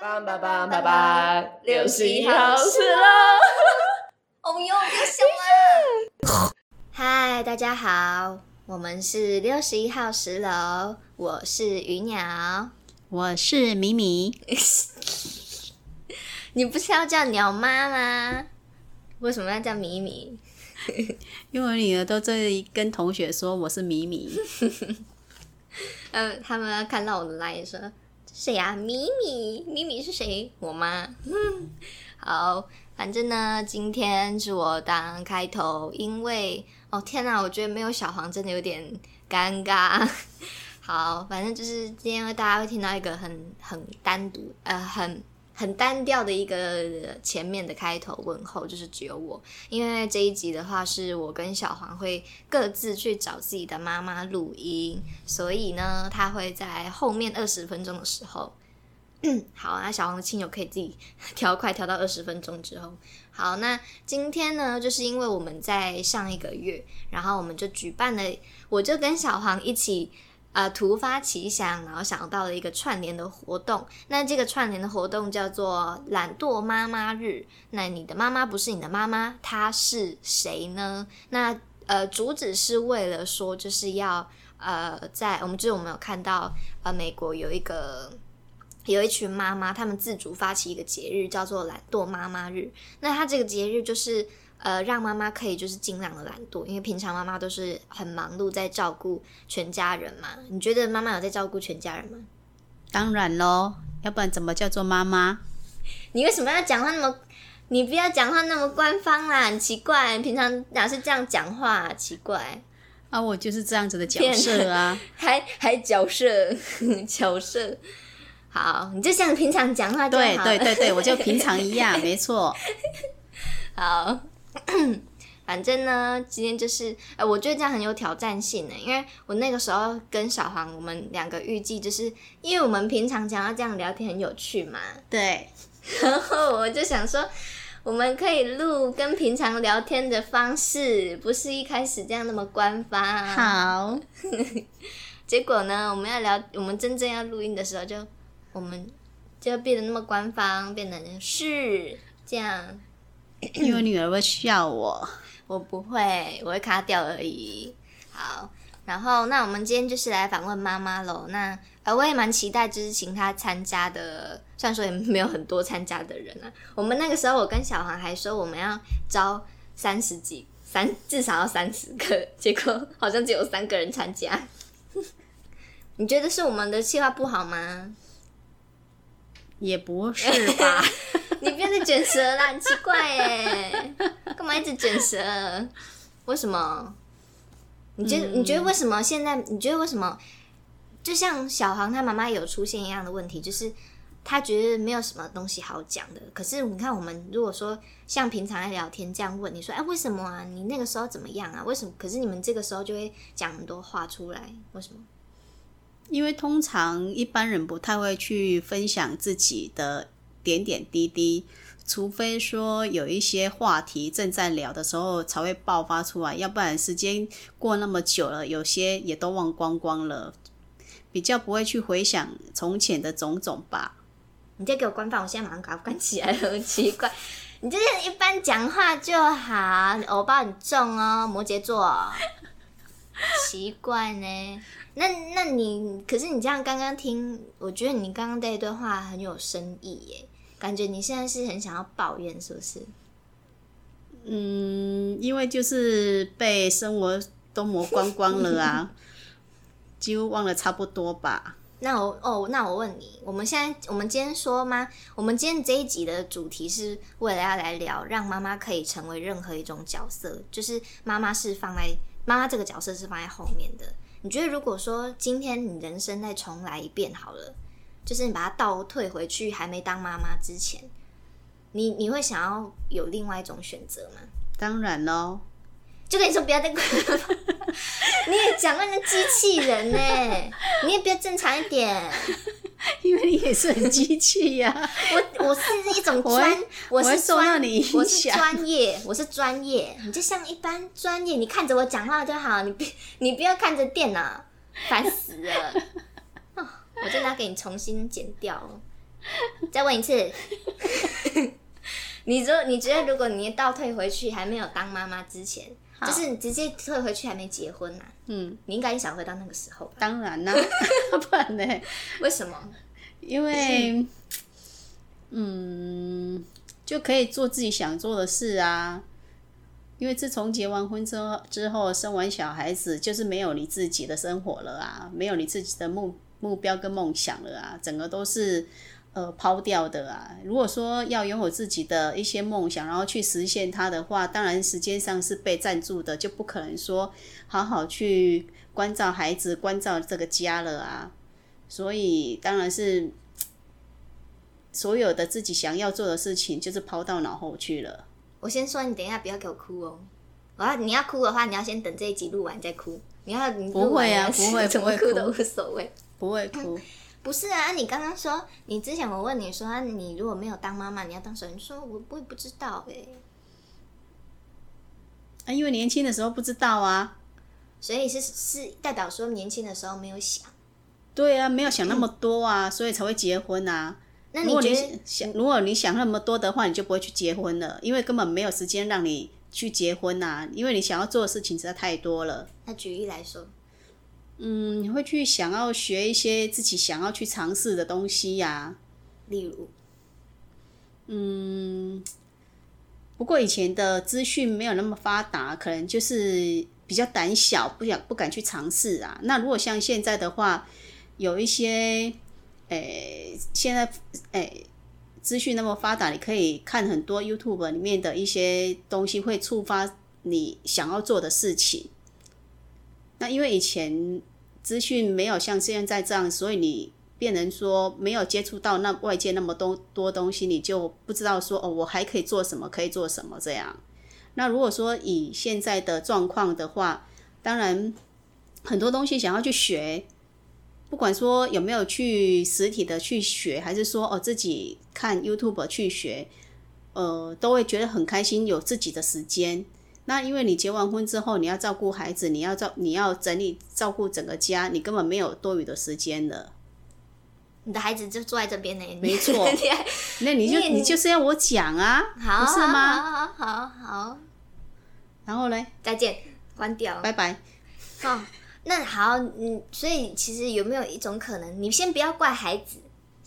棒棒棒棒棒，六十一号是喽！哦哟，又凶了！嗨，大家好，我们是六十一号十楼，我是鱼鸟，我是米米。你不是要叫鸟妈吗？为什么要叫米米？因为我女儿都在跟同学说我是米米。呃，他们看到我的来说。谁呀？米米，米米是谁？我妈。好，反正呢，今天是我当开头，因为哦天哪，我觉得没有小黄真的有点尴尬。好，反正就是今天大家会听到一个很很单独，呃，很。很单调的一个前面的开头问候，就是只有我，因为这一集的话是我跟小黄会各自去找自己的妈妈录音，所以呢，他会在后面二十分钟的时候，好，那小黄的亲友可以自己 调快调到二十分钟之后。好，那今天呢，就是因为我们在上一个月，然后我们就举办了，我就跟小黄一起。呃，突发奇想，然后想到了一个串联的活动。那这个串联的活动叫做“懒惰妈妈日”。那你的妈妈不是你的妈妈，她是谁呢？那呃，主旨是为了说，就是要呃，在我们就是我们有看到呃，美国有一个有一群妈妈，他们自主发起一个节日，叫做“懒惰妈妈日”。那它这个节日就是。呃，让妈妈可以就是尽量的懒惰，因为平常妈妈都是很忙碌在照顾全家人嘛。你觉得妈妈有在照顾全家人吗？当然喽，要不然怎么叫做妈妈？你为什么要讲话那么？你不要讲话那么官方啦，很奇怪。平常哪是这样讲话？奇怪啊，我就是这样子的角色啊，还还角色 角色。好，你就像平常讲话对对对对，我就平常一样，没错。好。反正呢，今天就是，呃，我觉得这样很有挑战性呢，因为我那个时候跟小黄，我们两个预计就是，因为我们平常讲要这样聊天很有趣嘛，对，然后我就想说，我们可以录跟平常聊天的方式，不是一开始这样那么官方。好，结果呢，我们要聊，我们真正要录音的时候，就我们就变得那么官方，变得是这样。因为女儿会笑我，我不会，我会卡掉而已。好，然后那我们今天就是来访问妈妈喽。那呃，我也蛮期待，就是请她参加的，虽然说也没有很多参加的人啊。我们那个时候，我跟小黄还说我们要招三十几，三至少要三十个，结果好像只有三个人参加。你觉得是我们的计划不好吗？也不是吧。你不要再卷舌了，很奇怪耶，干嘛一直卷舌？为什么？你觉得你觉得为什么现在？你觉得为什么？就像小黄他妈妈有出现一样的问题，就是他觉得没有什么东西好讲的。可是你看，我们如果说像平常在聊天这样问，你说哎，为什么啊？你那个时候怎么样啊？为什么？可是你们这个时候就会讲很多话出来，为什么？因为通常一般人不太会去分享自己的。点点滴滴，除非说有一些话题正在聊的时候才会爆发出来，要不然时间过那么久了，有些也都忘光光了，比较不会去回想从前的种种吧。你再给我关放，我现在马上给它关起来，很奇怪。你就是一般讲话就好，我包很重哦，摩羯座，奇怪呢。那那你可是你这样刚刚听，我觉得你刚刚这一段话很有深意耶。感觉你现在是很想要抱怨，是不是？嗯，因为就是被生活都磨光光了啊，几乎忘了差不多吧。那我哦，那我问你，我们现在我们今天说吗？我们今天这一集的主题是为了要来聊，让妈妈可以成为任何一种角色，就是妈妈是放在妈妈这个角色是放在后面的。你觉得如果说今天你人生再重来一遍好了？就是你把它倒退回去，还没当妈妈之前，你你会想要有另外一种选择吗？当然喽，就跟你说不要再，你也讲那个机器人呢，你也不要正常一点，因为你也是很机器呀。我我是一种专，我是专，我是专业，我是专业，你就像一般专业，你看着我讲话就好，你别 你不要看着电脑，烦死了。我真的要给你重新剪掉，再问一次，你说你觉得如果你倒退回去，还没有当妈妈之前，就是你直接退回去还没结婚呐、嗯，你应该也想回到那个时候吧？当然啦、不然呢？为什么？因为，嗯，就可以做自己想做的事啊。因为自从结完婚之后，之后生完小孩子，就是没有你自己的生活了啊，没有你自己的目目标跟梦想了啊，整个都是呃抛掉的啊。如果说要拥有自己的一些梦想，然后去实现它的话，当然时间上是被占住的，就不可能说好好去关照孩子、关照这个家了啊。所以当然是所有的自己想要做的事情，就是抛到脑后去了。我先说，你等一下不要给我哭哦。我要你要哭的话，你要先等这一集录完再哭。你要你不会啊不会 怎不会哭都无所谓。不会哭，不是啊，你刚刚说，你之前我问你说，啊你如果没有当妈妈，你要当什么？你说我我也不知道哎、啊，因为年轻的时候不知道啊。所以是是代表说年轻的时候没有想。对啊，没有想那么多啊，所以才会结婚啊。那如果你你觉得想，如果你想那么多的话，你就不会去结婚了，因为根本没有时间让你去结婚呐、因为你想要做的事情实在太多了。那举例来说，嗯，你会去想要学一些自己想要去尝试的东西呀、例如嗯，不过以前的资讯没有那么发达，可能就是比较胆小，不想不敢去尝试啊。那如果像现在的话，有一些，诶、现在诶资讯那么发达，你可以看很多 YouTube 里面的一些东西，会触发你想要做的事情。那因为以前资讯没有像现在这样，所以你变成说没有接触到那外界那么多多东西，你就不知道说哦，我还可以做什么，可以做什么这样。那如果说以现在的状况的话，当然很多东西想要去学，不管说有没有去实体的去学，还是说哦自己看 YouTube 去学，呃，都会觉得很开心，有自己的时间。那因为你结完婚之后，你要照顾孩子，你要照你要整理照顾整个家，你根本没有多余的时间了。你的孩子就坐在这边呢，你 没错 那你就你你就是要我讲啊，好，不是吗？好好好好，然后嘞，再见，关掉。拜拜。哦，那好，嗯，所以其实有没有一种可能，你先不要怪孩子，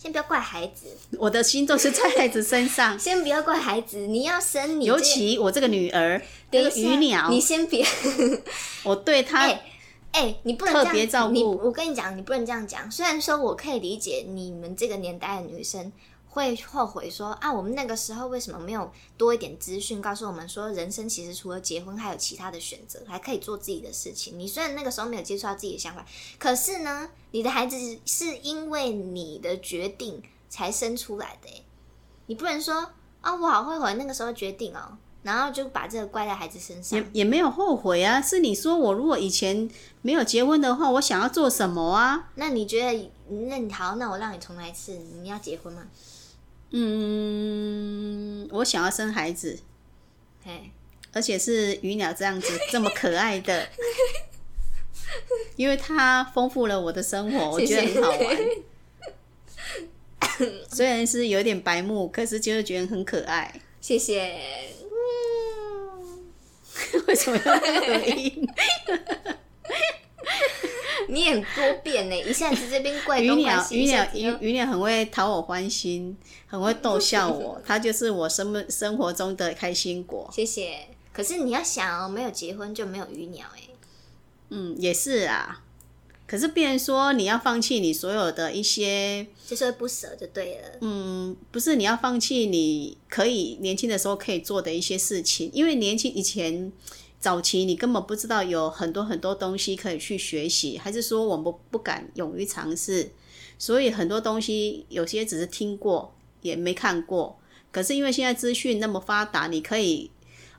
先不要怪孩子，我的心都是在孩子身上，先不要怪孩子，你要生你这，尤其我这个女儿，那个鱼鸟，你先别，我对她哎哎、你不能这样特别照顾。你我跟你讲，你不能这样讲。虽然说我可以理解你们这个年代的女生会后悔说啊，我们那个时候为什么没有多一点资讯告诉我们说，人生其实除了结婚还有其他的选择，还可以做自己的事情。你虽然那个时候没有接触到自己的想法，可是呢，你的孩子是因为你的决定才生出来的、欸，你不能说啊，我好后悔那个时候决定哦。然后就把这个怪在孩子身上也，也没有后悔啊。是你说我如果以前没有结婚的话，我想要做什么啊？那你觉得，那你好，那我让你重来一次，你要结婚吗？嗯，我想要生孩子，嘿，而且是鱼鸟这样子这么可爱的，因为它丰富了我的生活，我觉得很好玩。虽然是有点白目，可是就是觉得很可爱。谢谢。嗯，为什么要合音？你很多变呢，一下子这边怪鱼东怪鸟，西，鱼鸟鱼鱼鸟很会讨我欢心，很会逗笑我，它就是我生生活中的开心果。谢谢。可是你要想哦，没有结婚就没有鱼鸟哎。嗯，也是啊。可是，别人说你要放弃你所有的一些，就是不舍就对了。嗯，不是你要放弃你可以年轻的时候可以做的一些事情，因为年轻以前早期你根本不知道有很多很多东西可以去学习，还是说我们不敢勇于尝试，所以很多东西有些只是听过也没看过。可是因为现在资讯那么发达，你可以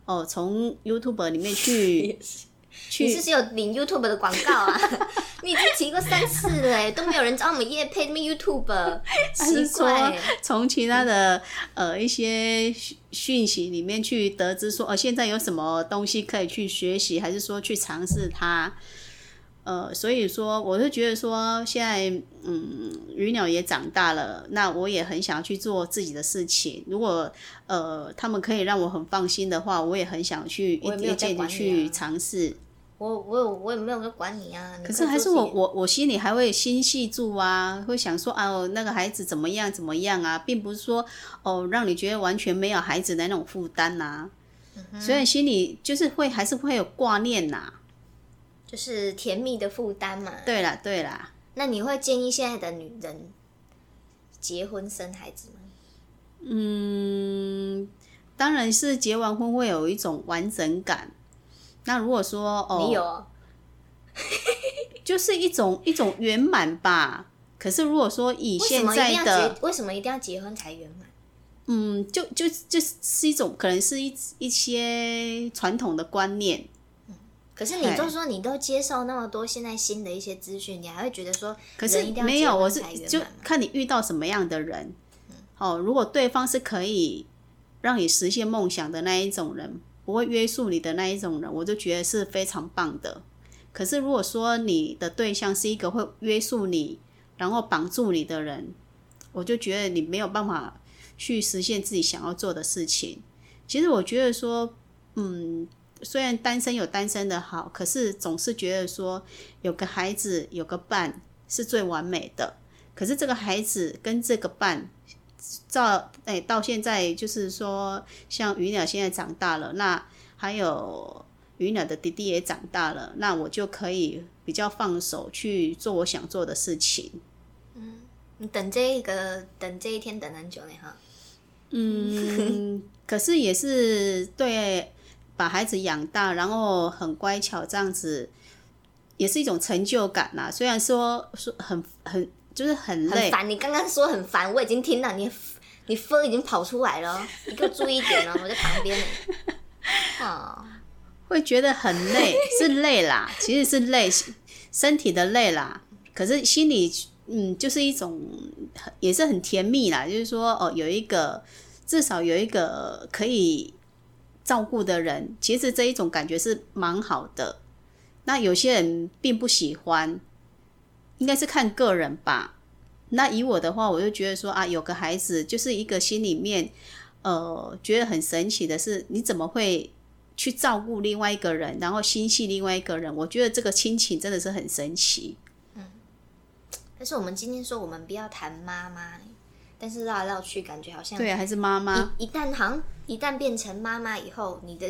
哦从 YouTube 里面去 去你是不是有领 YouTube 的广告啊？你已经提过三次了欸，都没有人找我们叶配，那么 YouTube 奇还是说怪。从其他的呃一些讯讯息里面去得知说，呃，现在有什么东西可以去学习，还是说去尝试它？呃，所以说我是觉得说，现在嗯，鱼鸟也长大了，那我也很想要去做自己的事情。如果呃，他们可以让我很放心的话，我也很想去一我也没有在点一点的去啊尝试。我我有我也没有在管你啊，可是还是我我我心里还会心系住啊，会想说啊，哦那个孩子怎么样怎么样啊，并不是说哦让你觉得完全没有孩子的那种负担呐。嗯所以心里就是会还是会有挂念呐、就是甜蜜的负担嘛。对啦对啦，那你会建议现在的女人结婚生孩子吗？嗯，当然是结完婚会有一种完整感。那如果说哦，你有哦 就是一种一种圆满吧。可是如果说以为什现在的结？为什么一定要结婚才圆满？嗯，就就就是一种可能是一一些传统的观念。可是你都说你都接受那么多现在新的一些资讯，你还会觉得说，可是没有，我是就看你遇到什么样的人。哦，如果对方是可以让你实现梦想的那一种人，不会约束你的那一种人，我就觉得是非常棒的。可是如果说你的对象是一个会约束你，然后绑住你的人，我就觉得你没有办法去实现自己想要做的事情。其实我觉得说，嗯，虽然单身有单身的好，可是总是觉得说有个孩子有个伴是最完美的。可是这个孩子跟这个伴，照哎到现在就是说，像鱼鸟现在长大了，那还有鱼鸟的弟弟也长大了，那我就可以比较放手去做我想做的事情。嗯你等这一个等这一天等很久呢哈。嗯，可是也是对把孩子养大，然后很乖巧这样子，也是一种成就感呐、虽然说说很很就是很累，很烦，你刚刚说很烦，我已经听到你你风已经跑出来了哦，你给我注意一点哦，我在旁边呢。哦，会觉得很累，是累啦，其实是累，身体的累啦。可是心里，嗯，就是一种也是很甜蜜啦，就是说，哦，有一个至少有一个可以照顾的人，其实这一种感觉是蛮好的。那有些人并不喜欢，应该是看个人吧。那以我的话，我就觉得说啊，有个孩子就是一个心里面，呃，觉得很神奇的是，你怎么会去照顾另外一个人，然后心系另外一个人？我觉得这个亲情真的是很神奇。嗯但是我们今天说我们不要谈妈妈，但是绕来绕去，感觉好像对啊，还是妈妈。一一旦好像一旦变成妈妈以后，你的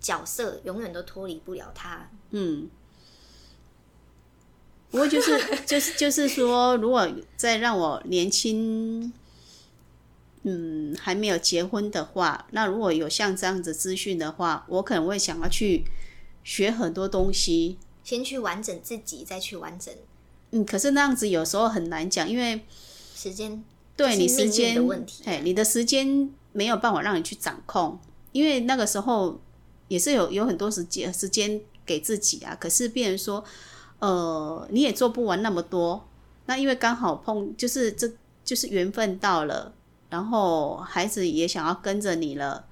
角色永远都脱离不了她。嗯，不过就是 就是就是说，如果再让我年轻，嗯，还没有结婚的话，那如果有像这样子资讯的话，我可能会想要去学很多东西。先去完整自己，再去完整嗯，可是那样子有时候很难讲，因为时间。对你时间的问题啊哎，你的时间没有办法让你去掌控，因为那个时候也是有有很多时间时间给自己啊。可是别人说，呃，你也做不完那么多。那因为刚好碰，就是这就是缘分到了，然后孩子也想要跟着你了，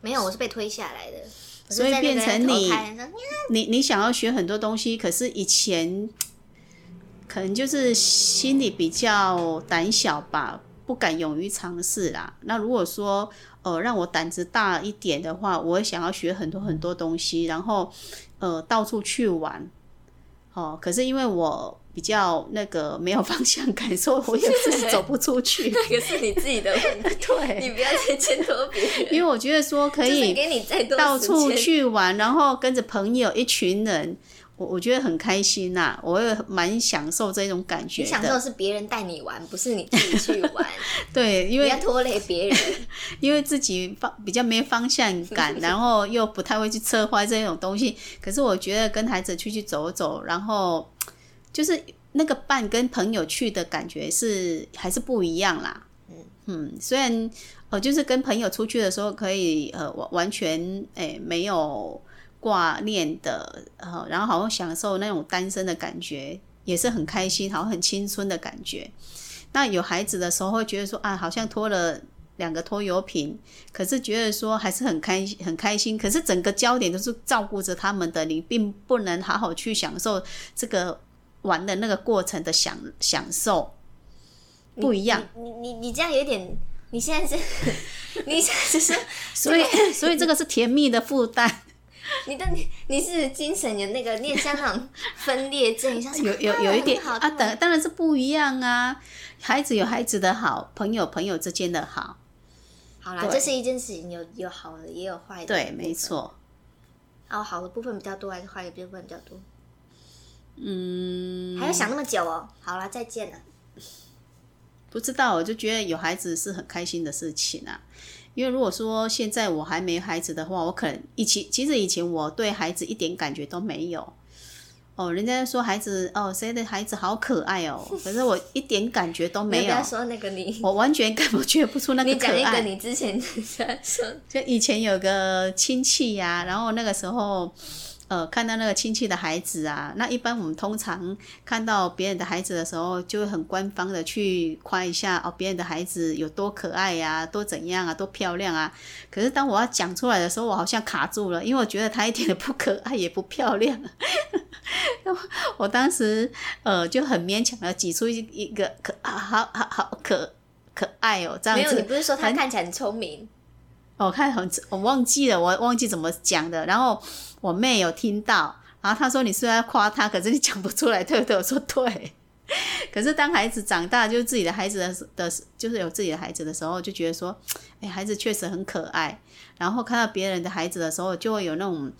没有，我是被推下来的，所以变成你你你想要学很多东西，可是以前可能就是心里比较胆小吧，不敢勇于尝试啦。那如果说呃让我胆子大一点的话，我会想要学很多很多东西，然后呃到处去玩。哦，可是因为我比较那个没有方向感，所以我也是走不出去。那个是你自己的问题，对，你不要再牵拖别人。因为我觉得说可以给你再多到处去玩，然后跟着朋友一群人，我我觉得很开心呐、我也蛮享受这种感觉你享受。是别人带你玩，不是你自己去玩，对，因为不要拖累别人。因为自己方比较没方向感，然后又不太会去策划这种东西。可是我觉得跟孩子出去走走，然后就是那个伴跟朋友去的感觉是还是不一样啦。嗯虽然呃，就是跟朋友出去的时候可以呃完完全诶、没有挂念的，呃，然后好像享受那种单身的感觉，也是很开心，好像很青春的感觉。那有孩子的时候会觉得说啊，好像拖了两个拖油瓶，可是觉得说还是很开心很开心，可是整个焦点都是照顾着他们的，你并不能好好去享受这个玩的那个过程的享享受，不一样。你你你这样有点，你现在是，你现在是，所以 所以这个是甜蜜的负担。你的你你是精神有那个，像那种分裂症，有有有一点好啊，当当然是不一样啊。孩子有孩子的好，朋友朋友之间的好，好啦，这是一件事情，有有好的，也有坏的，对，没。错。哦，好的部分比较多，还是坏的部分比较多？嗯，还要想那么久哦？好啦，再见了。不知道，我就觉得有孩子是很开心的事情啊。因为如果说现在我还没孩子的话，我可能以前其实以前我对孩子一点感觉都没有。哦，人家说孩子哦，谁的孩子好可爱哦，可是我一点感觉都没有你不要，说那个你，我完全 感觉不出那个你讲一个可爱。你之前 在说，就以前有个亲戚呀、然后那个时候，呃，看到那个亲戚的孩子啊，那一般我们通常看到别人的孩子的时候，就会很官方的去夸一下哦，别人的孩子有多可爱呀、多怎样啊，多漂亮啊。可是当我要讲出来的时候，我好像卡住了，因为我觉得他一点都不可爱，也不漂亮。我当时呃就很勉强的挤出一一个可啊好好好可可爱哦，这样没有，子。你不是说他看起来很聪明？我看很，我忘记了，我忘记怎么讲的。然后我妹有听到，然后她说：“你是不是在夸他，可是你讲不出来，对不对？”我说：“对。”可是当孩子长大，就是自己的孩子的的，就是有自己的孩子的时候，就觉得说，哎，孩子确实很可爱。然后看到别人的孩子的时候，就会有那种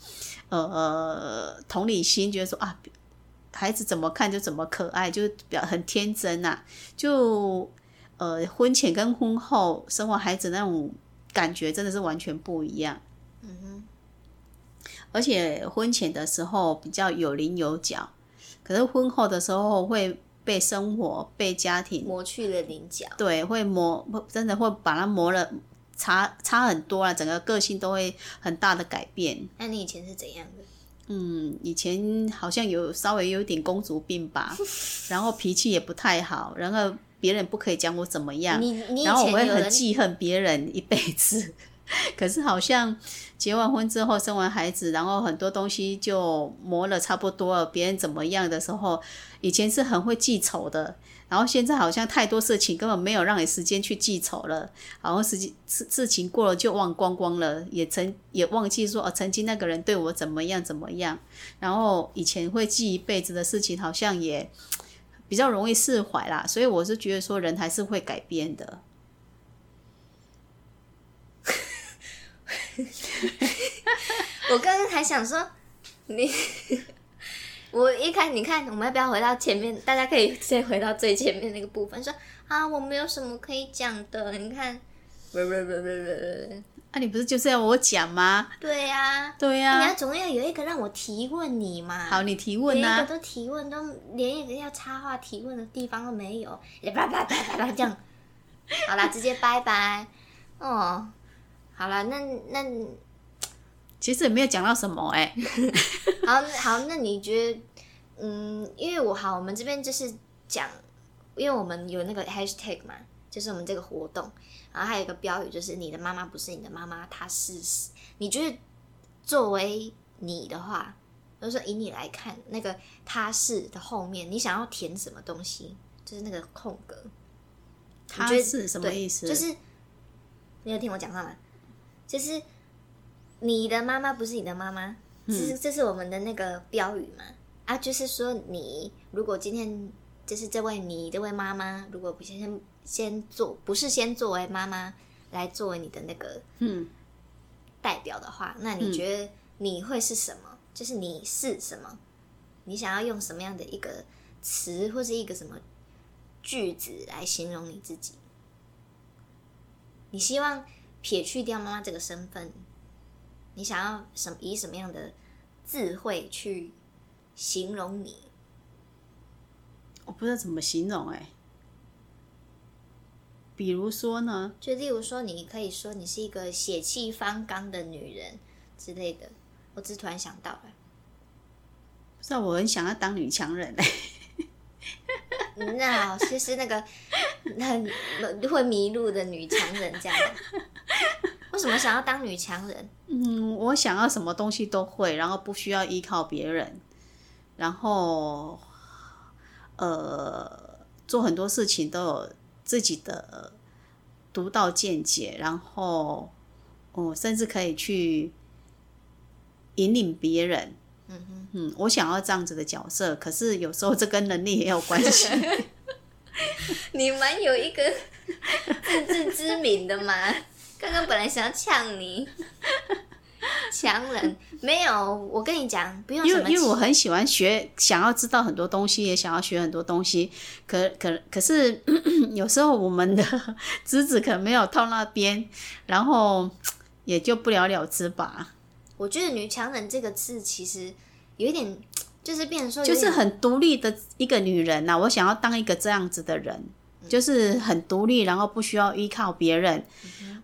呃呃同理心，觉得说啊，孩子怎么看就怎么可爱，就是表很天真呐、就呃婚前跟婚后生完孩子那种感觉真的是完全不一样。而且婚前的时候比较有棱有角，可是婚后的时候会被生活、被家庭，磨去了棱角。对，会磨，会真的会把它磨了，差差很多了，整个个性都会很大的改变。那你以前是怎样的？嗯，以前好像有稍微有点公主病吧，然后脾气也不太好，然后别人不可以讲我怎么样，你你然后我会很记恨别人一辈子。可是好像结完婚之后生完孩子，然后很多东西就磨了差不多了。别人怎么样的时候，以前是很会记仇的，然后现在好像太多事情根本没有让你时间去记仇了，然后事情事事情过了就忘光光了，也曾也忘记说哦，曾经那个人对我怎么样怎么样。然后以前会记一辈子的事情，好像也比较容易释怀啦。所以我是觉得说，人还是会改变的。我刚刚还想说，你，我一看，你看，我们要不要回到前面？大家可以先回到最前面那个部分，说啊，我没有什么可以讲的。你看，啊，你不是就是要我讲吗？对呀、对呀、你要总要有一个让我提问你嘛。好，你提问啊。连一个都提问，都连一个要插话提问的地方都没有，叭叭叭叭叭这样。好啦，直接拜拜。哦，好了，那那其实也没有讲到什么 哎、好好，那你觉得，嗯，因为我好，我们这边就是讲，因为我们有那个 hashtag 嘛，就是我们这个活动，然后还有一个标语，就是你的妈妈不是你的妈妈，她是，你觉得作为你的话，就是说以你来看，那个她是的后面，你想要填什么东西？就是那个空格，他是什么意思？就是你有听我讲话吗？就是你的妈妈不是你的妈妈，这是这是我们的那个标语嘛？啊，就是说你如果今天就是这位你这位妈妈，如果不先先做，不是先作为妈妈来作为你的那个嗯，代表的话，那你觉得你会是什么？就是你是什么？你想要用什么样的一个词或是一个什么句子来形容你自己？你希望撇去掉妈妈这个身份，你想要什以什么样的智慧去形容你？我不知道怎么形容哎、比如说呢，就例如说，你可以说你是一个血气方刚的女人之类的。我只是突然想到了。不知道我很想要当女强人哎、那就是那个很会迷路的女强人这样。为什么想要当女强人？嗯，我想要什么东西都会，然后不需要依靠别人，然后呃，做很多事情都有自己的独到见解，然后哦，甚至可以去引领别人。嗯哼，嗯，我想要这样子的角色，可是有时候这跟能力也有关系。你蛮有一个自知之明的嘛。刚刚本来想要呛你，强人没有。我跟你讲，不用因为因为我很喜欢学，想要知道很多东西，也想要学很多东西。可可可是 有时候我们的 资质可能没有到那边，然后也就不了了之吧。我觉得“女强人”这个字其实有一点，就是变成说，就是很独立的一个女人呐。我想要当一个这样子的人。就是很独立，然后不需要依靠别人，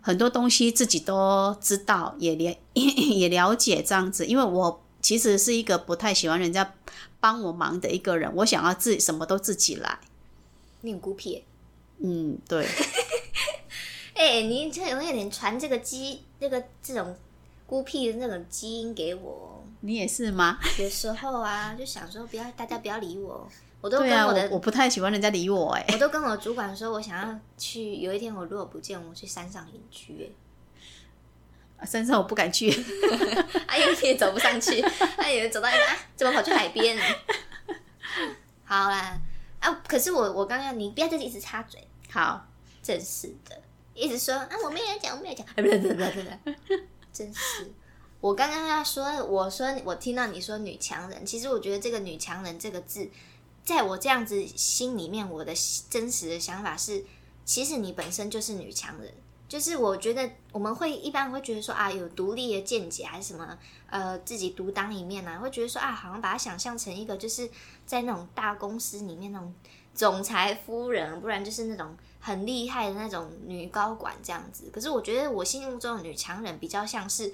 很多东西自己都知道，也了 也了解这样子。因为我其实是一个不太喜欢人家帮我忙的一个人，我想要自己什么都自己来。你很孤僻。嗯，对。哎，你这有点传这个基那个这种孤僻的那种基因给我。你也是吗？有时候啊，就想说不要大家不要理我。我都跟我的我不太喜欢人家理我哎，我都跟我主管说，我想要去有一天我如果不见，我去山上隐居哎。山上我不敢去，哎 呦，你也走不上去，哎 呦，走到一半怎么跑去海边？好啦，啊，可是我我刚刚你不要再一直插嘴，好，真是的，一直说啊，我没有讲，我没有讲，哎，不对不对不对，真是，我刚刚要说，我说我听到你说女强人，其实我觉得这个女强人这个字。在我这样子心里面，我的真实的想法是，其实你本身就是女强人。就是我觉得我们会一般会觉得说啊，有独立的见解还是什么，呃，自己独当一面呢？会觉得说啊，好像把它想象成一个就是在那种大公司里面那种总裁夫人，不然就是那种很厉害的那种女高管这样子。可是我觉得我心目中的女强人比较像是，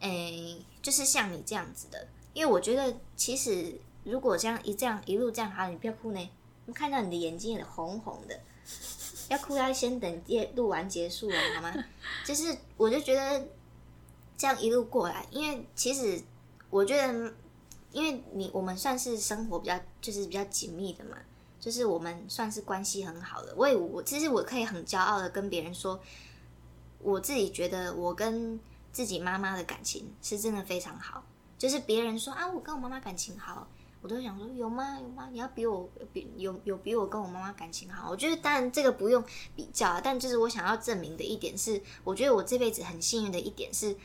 诶，就是像你这样子的，因为我觉得其实。如果这样一这样一路这样好，你不要哭呢。我看到你的眼睛也红红的，要哭要先等夜录完结束了好吗？就是我就觉得这样一路过来，因为其实我觉得，因为你我们算是生活比较就是比较紧密的嘛，就是我们算是关系很好的。我也我其实我可以很骄傲的跟别人说，我自己觉得我跟自己妈妈的感情是真的非常好。就是别人说啊，我跟我妈妈感情好。我都想说有吗有吗？你要比我比有有比我跟我妈妈感情好？我觉得当然这个不用比较啊，但就是我想要证明的一点是，我觉得我这辈子很幸运的一点是，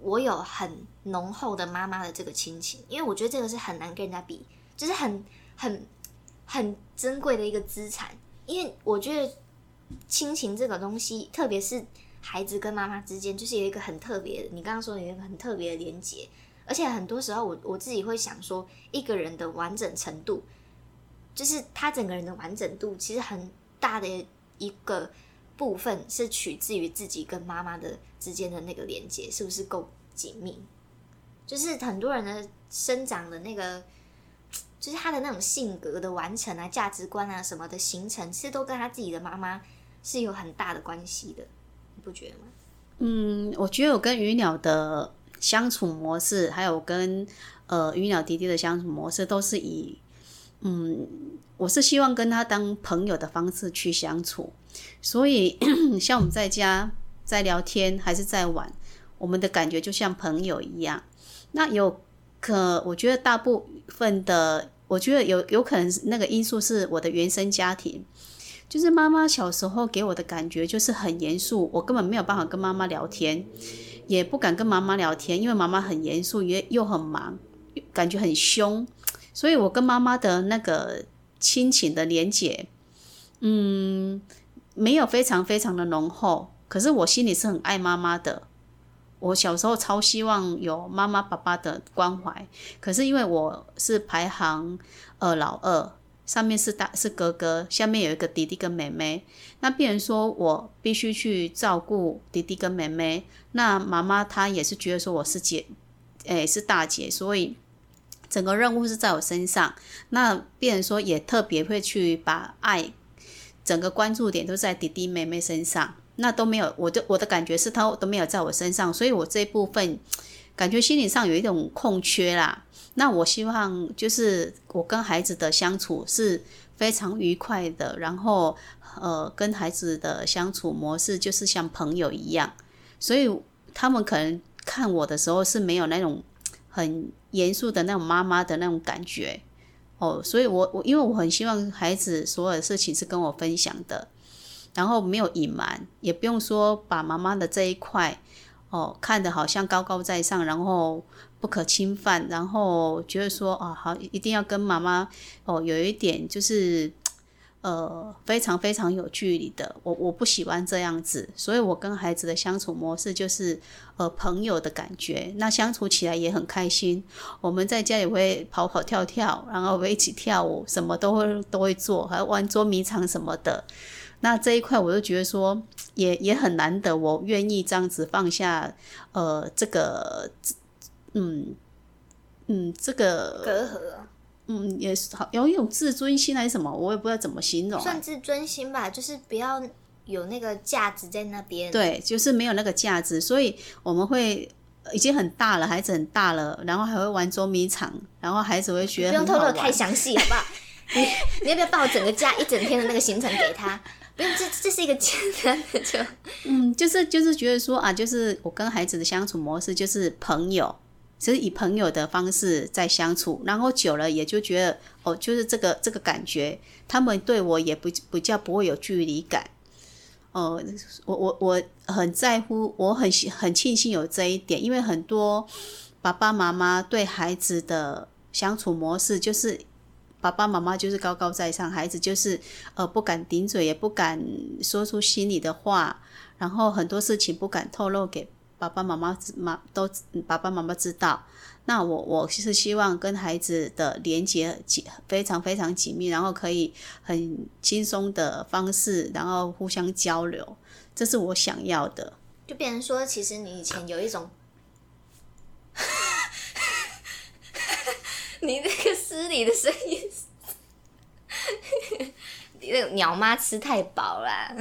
我有很浓厚的妈妈的这个亲情，因为我觉得这个是很难跟人家比，就是很很很珍贵的一个资产。因为我觉得亲情这个东西，特别是孩子跟妈妈之间，就是有一个很特别的，你刚刚说有一个很特别的连接。而且很多时候，我我自己会想说，一个人的完整程度，就是他整个人的完整度，其实很大的一个部分是取自于自己跟妈妈的之间的那个连接，是不是够紧密？就是很多人的生长的那个，就是他的那种性格的完成啊、价值观啊什么的形成，其实都跟他自己的妈妈是有很大的关系的，你不觉得吗？嗯，我觉得我跟鱼鸟的。相处模式，还有跟呃鱼鸟弟弟的相处模式，都是以嗯，我是希望跟他当朋友的方式去相处。所以 像我们在家在聊天还是在玩，我们的感觉就像朋友一样。那有可，我觉得大部分的，我觉得有有可能那个因素是我的原生家庭，就是妈妈小时候给我的感觉就是很严肃，我根本没有办法跟妈妈聊天。也不敢跟妈妈聊天，因为妈妈很严肃，也又很忙，感觉很凶，所以我跟妈妈的那个亲情的连结，嗯，没有非常非常的浓厚。可是我心里是很爱妈妈的，我小时候超希望有妈妈爸爸的关怀。可是因为我是排行二老二。上面是大是哥哥，下面有一个弟弟跟妹妹。那病人说我必须去照顾弟弟跟妹妹。那妈妈她也是觉得说我是姐，诶是大姐，所以整个任务是在我身上，那病人说也特别会去把爱整个关注点都在弟弟妹妹身上，那都没有，我的我的感觉是他都没有在我身上，所以我这部分感觉心理上有一种空缺啦。那我希望就是我跟孩子的相处是非常愉快的，然后呃跟孩子的相处模式就是像朋友一样，所以他们可能看我的时候是没有那种很严肃的那种妈妈的那种感觉哦，所以我我因为我很希望孩子所有的事情是跟我分享的，然后没有隐瞒，也不用说把妈妈的这一块哦看得好像高高在上，然后。不可侵犯，然后觉得说啊，好，一定要跟妈妈哦，有一点就是，呃，非常非常有距离的。我我不喜欢这样子，所以我跟孩子的相处模式就是呃朋友的感觉，那相处起来也很开心。我们在家也会跑跑跳跳，然后会一起跳舞，什么都会都会做，还玩捉迷藏什么的。那这一块我就觉得说，也也很难得，我愿意这样子放下呃这个。嗯嗯，这个隔阂，嗯，也是好有一种自尊心还是什么，我也不知道怎么形容。算自尊心吧，就是不要有那个价值在那边。对，就是没有那个价值，所以我们会已经很大了，孩子很大了，然后还会玩捉迷藏，然后孩子会学不用透露太详细，好不好？你你要不要把我整个家一整天的那个行程给他？不用，这这是一个简单的就 嗯，就是就是觉得说啊，就是我跟孩子的相处模式就是朋友。只是以朋友的方式在相处，然后久了也就觉得哦，就是这个这个感觉，他们对我也不不叫不会有距离感。哦，我我我很在乎，我很很庆幸有这一点，因为很多爸爸妈妈对孩子的相处模式就是爸爸妈妈就是高高在上，孩子就是呃不敢顶嘴，也不敢说出心里的话，然后很多事情不敢透露给。爸爸妈妈妈都爸爸妈妈知道，那我我是希望跟孩子的连接紧非常非常紧密，然后可以很轻松的方式，然后互相交流，这是我想要的。就变成说，其实你以前有一种，你那个失礼的声音，你那个鸟妈吃太饱啦，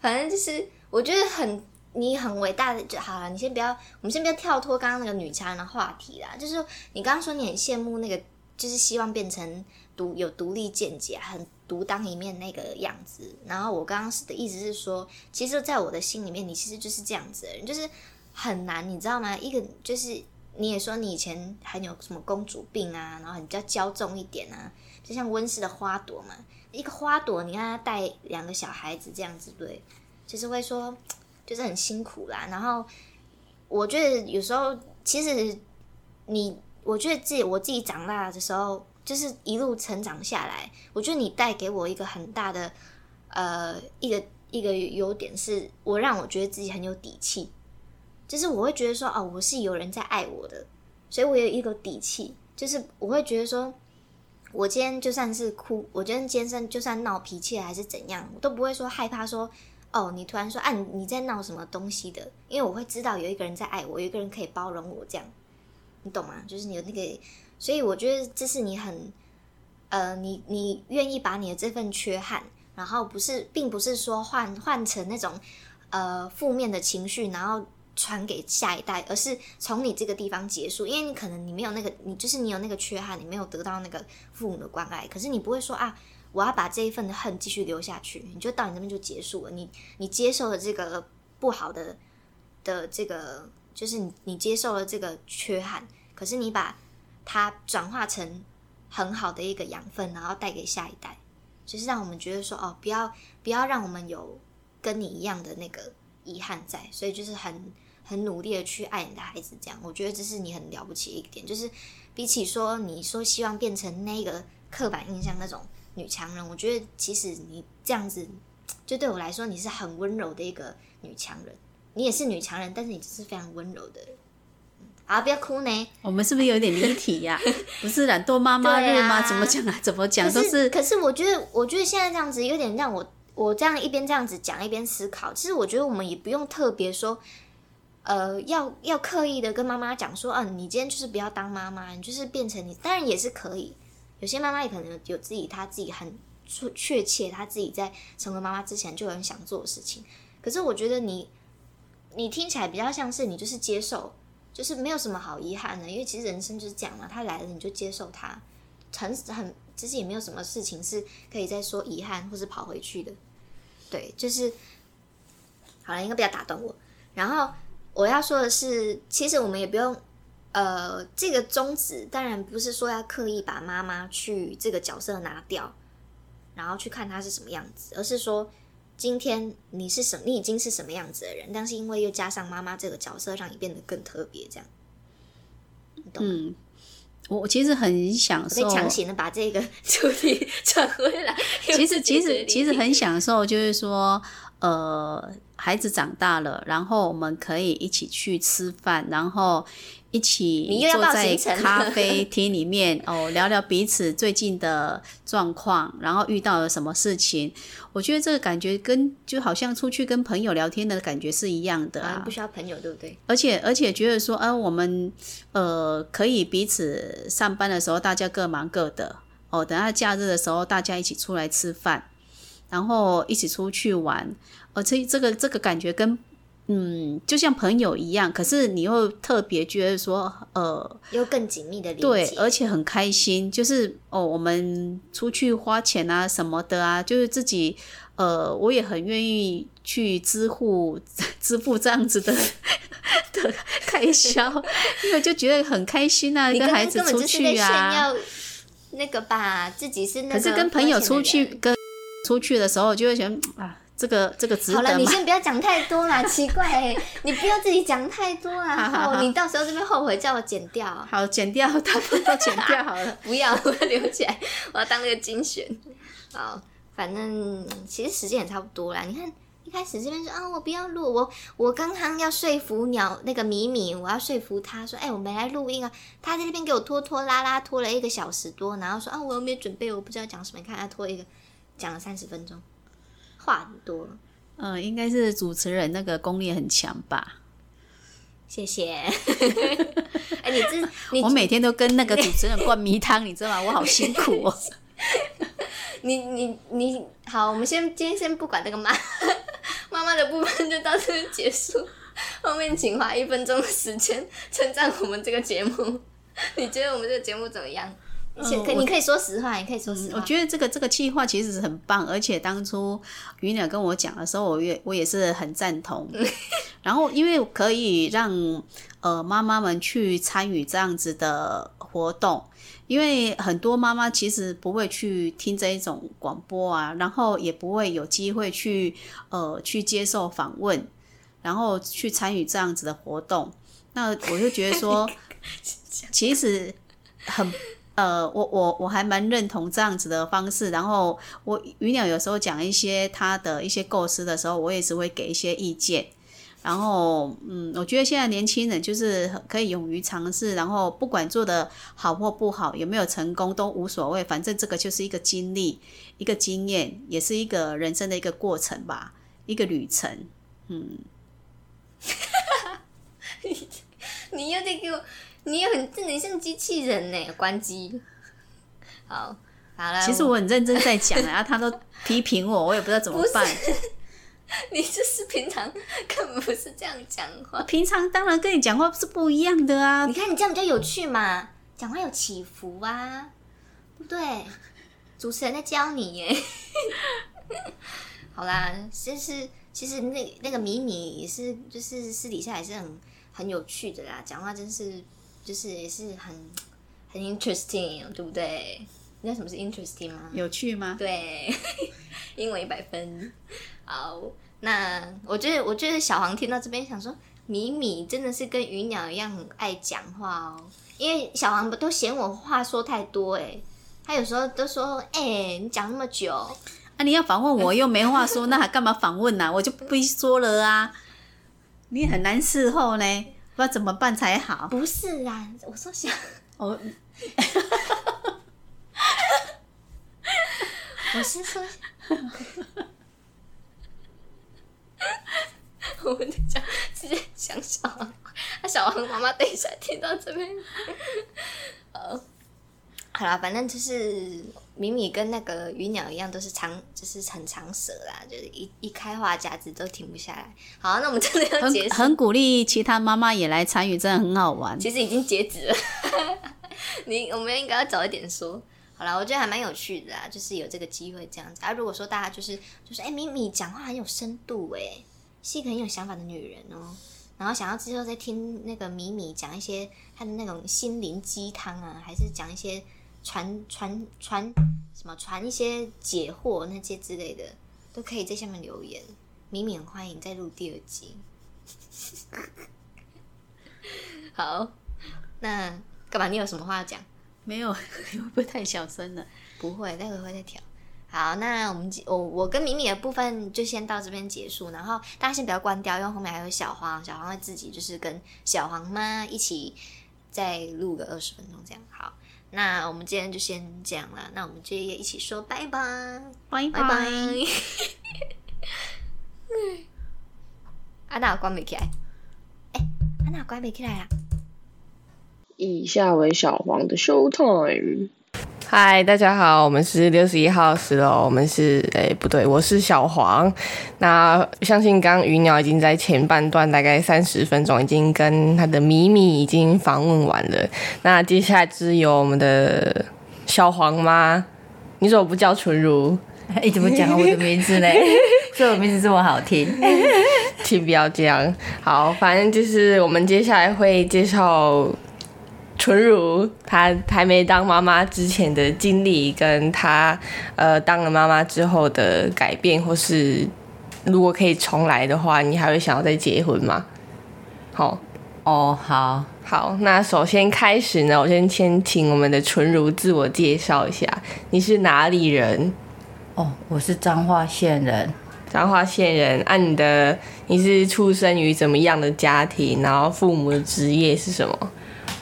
反正就是我觉得很。你很伟大的就好了，你先不要，我们先不要跳脱刚刚那个女强人的话题啦。就是你刚刚说你很羡慕那个，就是希望变成独有独立见解、很独当一面那个样子。然后我刚刚是的意思是说，其实在我的心里面，你其实就是这样子的人，就是很难，你知道吗？一个就是你也说你以前还有什么公主病啊，然后比较骄纵一点啊，就像温室的花朵嘛。一个花朵，你看它带两个小孩子这样子，对，就是会说。就是很辛苦啦，然后我觉得有时候其实你，我觉得自己我自己长大的时候，就是一路成长下来，我觉得你带给我一个很大的呃一个一个优点，是我让我觉得自己很有底气，就是我会觉得说哦，我是有人在爱我的，所以我有一个底气，就是我会觉得说，我今天就算是哭，我今天今天就算闹脾气还是怎样，我都不会说害怕说。哦，你突然说，啊，你在闹什么东西的？因为我会知道有一个人在爱我，有一个人可以包容我，这样，你懂吗？就是你有那个，所以我觉得这是你很，呃，你你愿意把你的这份缺憾，然后不是，并不是说换换成那种呃负面的情绪，然后传给下一代，而是从你这个地方结束，因为你可能你没有那个，你就是你有那个缺憾，你没有得到那个父母的关爱，可是你不会说啊。我要把这一份的恨继续留下去，你就到你那边就结束了。你 你接受了这个不好的的这个，就是你你接受了这个缺憾，可是你把它转化成很好的一个养分，然后带给下一代，就是让我们觉得说哦，不要不要让我们有跟你一样的那个遗憾在，所以就是很很努力的去爱你的孩子。这样，我觉得这是你很了不起的一点，就是比起说你说希望变成那个刻板印象那种。女强人，我觉得其实你这样子，就对我来说，你是很温柔的一个女强人。你也是女强人，但是你就是非常温柔的。好，不要哭呢。我们是不是有点离题呀？不是懒惰妈妈日吗？怎么讲啊？怎么讲都是。可是我觉得，我觉得现在这样子有点让我，我这样一边这样子讲一边思考。其实我觉得我们也不用特别说，呃，要要刻意的跟妈妈讲说，嗯、你今天就是不要当妈妈，你就是变成你，当然也是可以。有些妈妈也可能有自己她自己很确切，她自己在成为妈妈之前就很想做的事情。可是我觉得你你听起来比较像是你就是接受，就是没有什么好遗憾的，因为其实人生就是这样嘛，他来了你就接受他，很很其实也没有什么事情是可以再说遗憾或是跑回去的。对，就是好了，应该不要打断我。然后我要说的是，其实我们也不用，呃，这个宗旨当然不是说要刻意把妈妈去这个角色拿掉，然后去看她是什么样子，而是说今天你是什，你已经是什么样子的人，但是因为又加上妈妈这个角色，让你变得更特别，这样，你懂吗？嗯，我我其实很享我在受，强行的把这个主题 转回来。其实其实其实。很享受，就是说，呃，孩子长大了，然后我们可以一起去吃饭，然后一起坐在咖啡厅里面哦，聊聊彼此最近的状况，然后遇到了什么事情。我觉得这个感觉跟就好像出去跟朋友聊天的感觉是一样的啊啊，不。需要朋友，对不对？而且而且觉得说，呃，我们呃可以彼此上班的时候大家各忙各的哦，等下假日的时候大家一起出来吃饭，然后一起出去玩，而且这个这个感觉跟嗯就像朋友一样，可是你又特别觉得说，呃，又更紧密的连对，而且很开心，就是哦，我们出去花钱啊什么的啊，就是自己呃，我也很愿意去支付 支付这样子的 的开销，因为就觉得很开心啊，跟孩子出去啊。那个吧，自己是那个。可是跟朋友出去，跟出去的时候，就会觉得嗯啊，这个这个值好了，得？你先不要讲太多啦，奇怪、欸，你不要自己讲太多啦，好好你到时候这边后悔叫我剪掉，好，剪掉，大部分都剪掉好了。不要，我要留起来，我要当那个精选。好，反正其实时间也差不多啦。你看一开始这边说啊，我不要录，我我刚刚要说服鸟那个米米，我要说服他说，哎、我没来录音啊。他在那边给我拖拖拉拉，拖了一个小时多，然后说啊，我又没有准备，我不知道讲什么。你看他拖一个，讲了三十分钟，话很多。嗯，应该是主持人那个功力很强吧？谢谢。哎、你这你 我每天都跟那个主持人灌迷汤，你知道吗？我好辛苦哦。你你你好，我们先今天先不管这个妈妈妈的部分，就到这边结束。后面请花一分钟的时间称赞我们这个节目。你觉得我们这个节目怎么样？你可、嗯你可以说实话，你可以说实话。我觉得这个这个计划其实是很棒，而且当初于鸟跟我讲的时候，我也我也是很赞同。然后因为可以让呃妈妈们去参与这样子的活动，因为很多妈妈其实不会去听这一种广播啊，然后也不会有机会去呃去接受访问，然后去参与这样子的活动。那我就觉得说，其实很呃，我我我还蛮认同这样子的方式。然后我鱼鸟有时候讲一些他的一些构思的时候，我也是会给一些意见。然后嗯，我觉得现在年轻人就是可以勇于尝试，然后不管做的好或不好，有没有成功都无所谓，反正这个就是一个经历，一个经验，也是一个人生的一个过程吧，一个旅程。嗯，你又在给我，你也很，这你像机器人呢，关机。好，好了。其实我很认真在讲啊，他都批评我，我也不知道怎么办。你就是平常根本不是这样讲话。平常当然跟你讲话是不一样的啊你，看你这样比较有趣嘛，讲话有起伏啊，对不对？主持人在教你耶。好啦，其实其实那那个米米也是，就是私底下也是很很有趣的啦，讲话真是就是也是很很 interesting，对不对？你知道什么是 interesting 吗？有趣吗？对，英文一百分。好，那我觉得，我觉得小黄听到这边想说，米米真的是跟鱼鸟一样很爱讲话哦。因为小黄不都嫌我话说太多诶，他有时候都说，哎、你讲那么久，啊，你要访问我又没话说，那还干嘛访问呢、我就不说了啊。你很难伺候呢，不知道怎么办才好。不是啦，我说想，我 我是说，我们在讲直接讲小黄，那小黄妈妈等一下听到这边，呃，好啦，反正就是米米跟那个鱼鸟一样，都是长，就是很长舌啦，就是一一开话夹子都停不下来。好，那我们真的要结束，很很鼓励其他妈妈也来参与，真的很好玩。其实已经截止了，你我们应该要早一点说。好啦，我觉得还蛮有趣的啊，就是有这个机会这样子啊。如果说大家就是就是哎，米米讲话很有深度哎，是一个很有想法的女人哦。然后想要之后再听那个米米讲一些她的那种心灵鸡汤啊，还是讲一些传传传什么传一些解惑那些之类的，都可以在下面留言。米米很欢迎再录第二集。好，那干嘛？你有什么话要讲？没有，会不会太小声了？不会，待会会再调。好，那我们我我跟米米的部分就先到这边结束，然后大家先不要关掉，因为后面还有小黄，小黄会自己就是跟小黄妈一起再录个二十分钟这样。好，那我们今天就先这样了，那我们就也一起说拜拜，拜拜拜。安娜关没起来，哎，安娜关没起来啊。以下为小黄的 show time。嗨，大家好，我们是六十一号十楼，我们是诶不对，我是小黄。那相信刚刚鱼鸟已经在前半段大概三十分钟已经跟他的咪咪已经访问完了。那接下来就是由我们的小黄妈，你怎么不叫纯如？你怎么讲我的名字呢？说我名字这么好听，请不要这样。好，反正就是我们接下来会介绍。纯如她还没当妈妈之前的经历，跟她呃当了妈妈之后的改变，或是如果可以重来的话，你还会想要再结婚吗？好，哦，好，好，那首先开始呢，我先先请我们的纯如自我介绍一下，你是哪里人？哦，我是彰化县人，彰化县人。按你的，你是出生于怎么样的家庭？然后父母的职业是什么？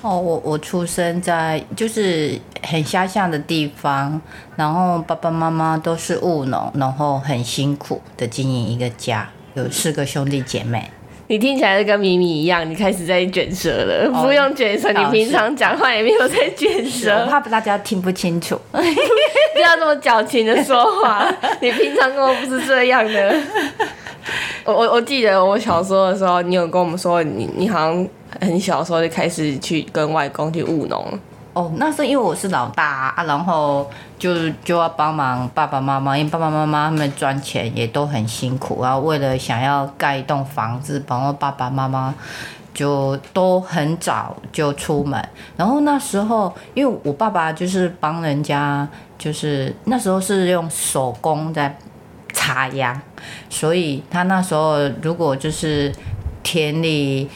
哦，我我出生在就是很乡下的地方，然后爸爸妈妈都是务农，然后很辛苦的经营一个家，有四个兄弟姐妹。你听起来跟咪咪一样，你开始在卷舌了，不用卷舌，你平常讲话也没有在卷舌，我怕大家听不清楚，不要这么矫情的说话，你平常跟我不是这样的。我我我记得我小时候的时候，你有跟我们说，你你好像很小的时候就开始去跟外公去务农。哦，那是因为我是老大啊，然后就就要帮忙爸爸妈妈，因为爸爸妈妈他们赚钱也都很辛苦，然后为了想要盖一栋房子，然后爸爸妈妈就都很早就出门。然后那时候，因为我爸爸就是帮人家，就是那时候是用手工在。插秧，所以他那时候如果就是田里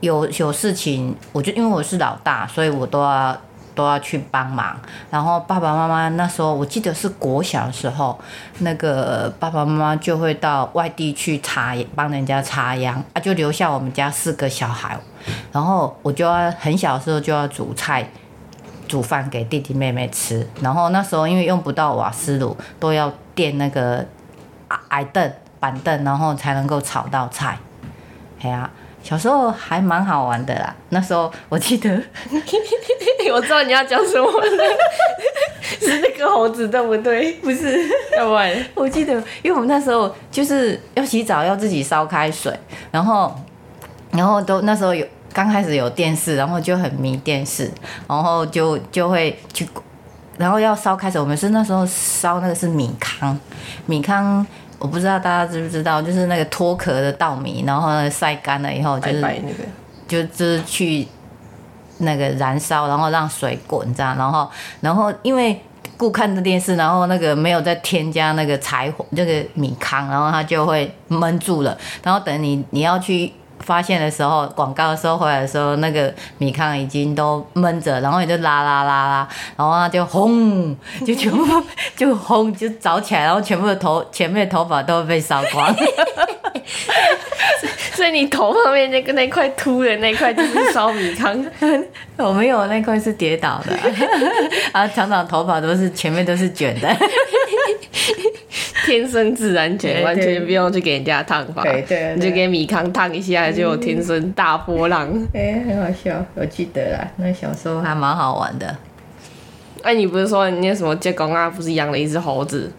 有有事情，我就因为我是老大，所以我都要都要去帮忙。然后爸爸妈妈那时候我记得是国小的时候，那个爸爸妈妈就会到外地去插帮人家插秧，啊，就留下我们家四个小孩，然后我就要很小的时候就要煮菜煮饭给弟弟妹妹吃。然后那时候因为用不到瓦斯炉，都要垫那个。矮凳、板凳，然后才能够炒到菜。哎呀，小时候还蛮好玩的啦。那时候我记得，我知道你要讲什么了，是那个猴子对不对？不是，要不然 我记得，因为我们那时候就是要洗澡，要自己烧开水，然后，然后都那时候有刚开始有电视，然后就很迷电视，然后就就会去。然后要烧开水，我们是那时候烧那个是米糠，米糠我不知道大家知不知道，就是那个脱壳的稻米，然后晒干了以后就是那个，就就是去那个燃烧，然后让水滚这样，然后然后因为顾看的电视，然后那个没有再添加那个柴火，那个米糠，然后它就会闷住了，然后等你你要去。发现的时候，广告的时候回来的时候，那个米糠已经都闷着，然后你就拉拉拉拉，然后它就轰，就全部 就轰就着起来，然后全部的头前面的头发都被烧光。所以你头上面那个那块秃的那块就是烧米糠，我没有那块是跌倒的，然后长长头发都是前面都是卷的。天生自然卷，完全不用去给人家烫发。对对，你就给米康烫一下，就有天生大波浪。哎，很好笑，我记得啦，那小时候还蛮好玩的。哎，你不是说你那什么结公啊，不是养了一只猴子？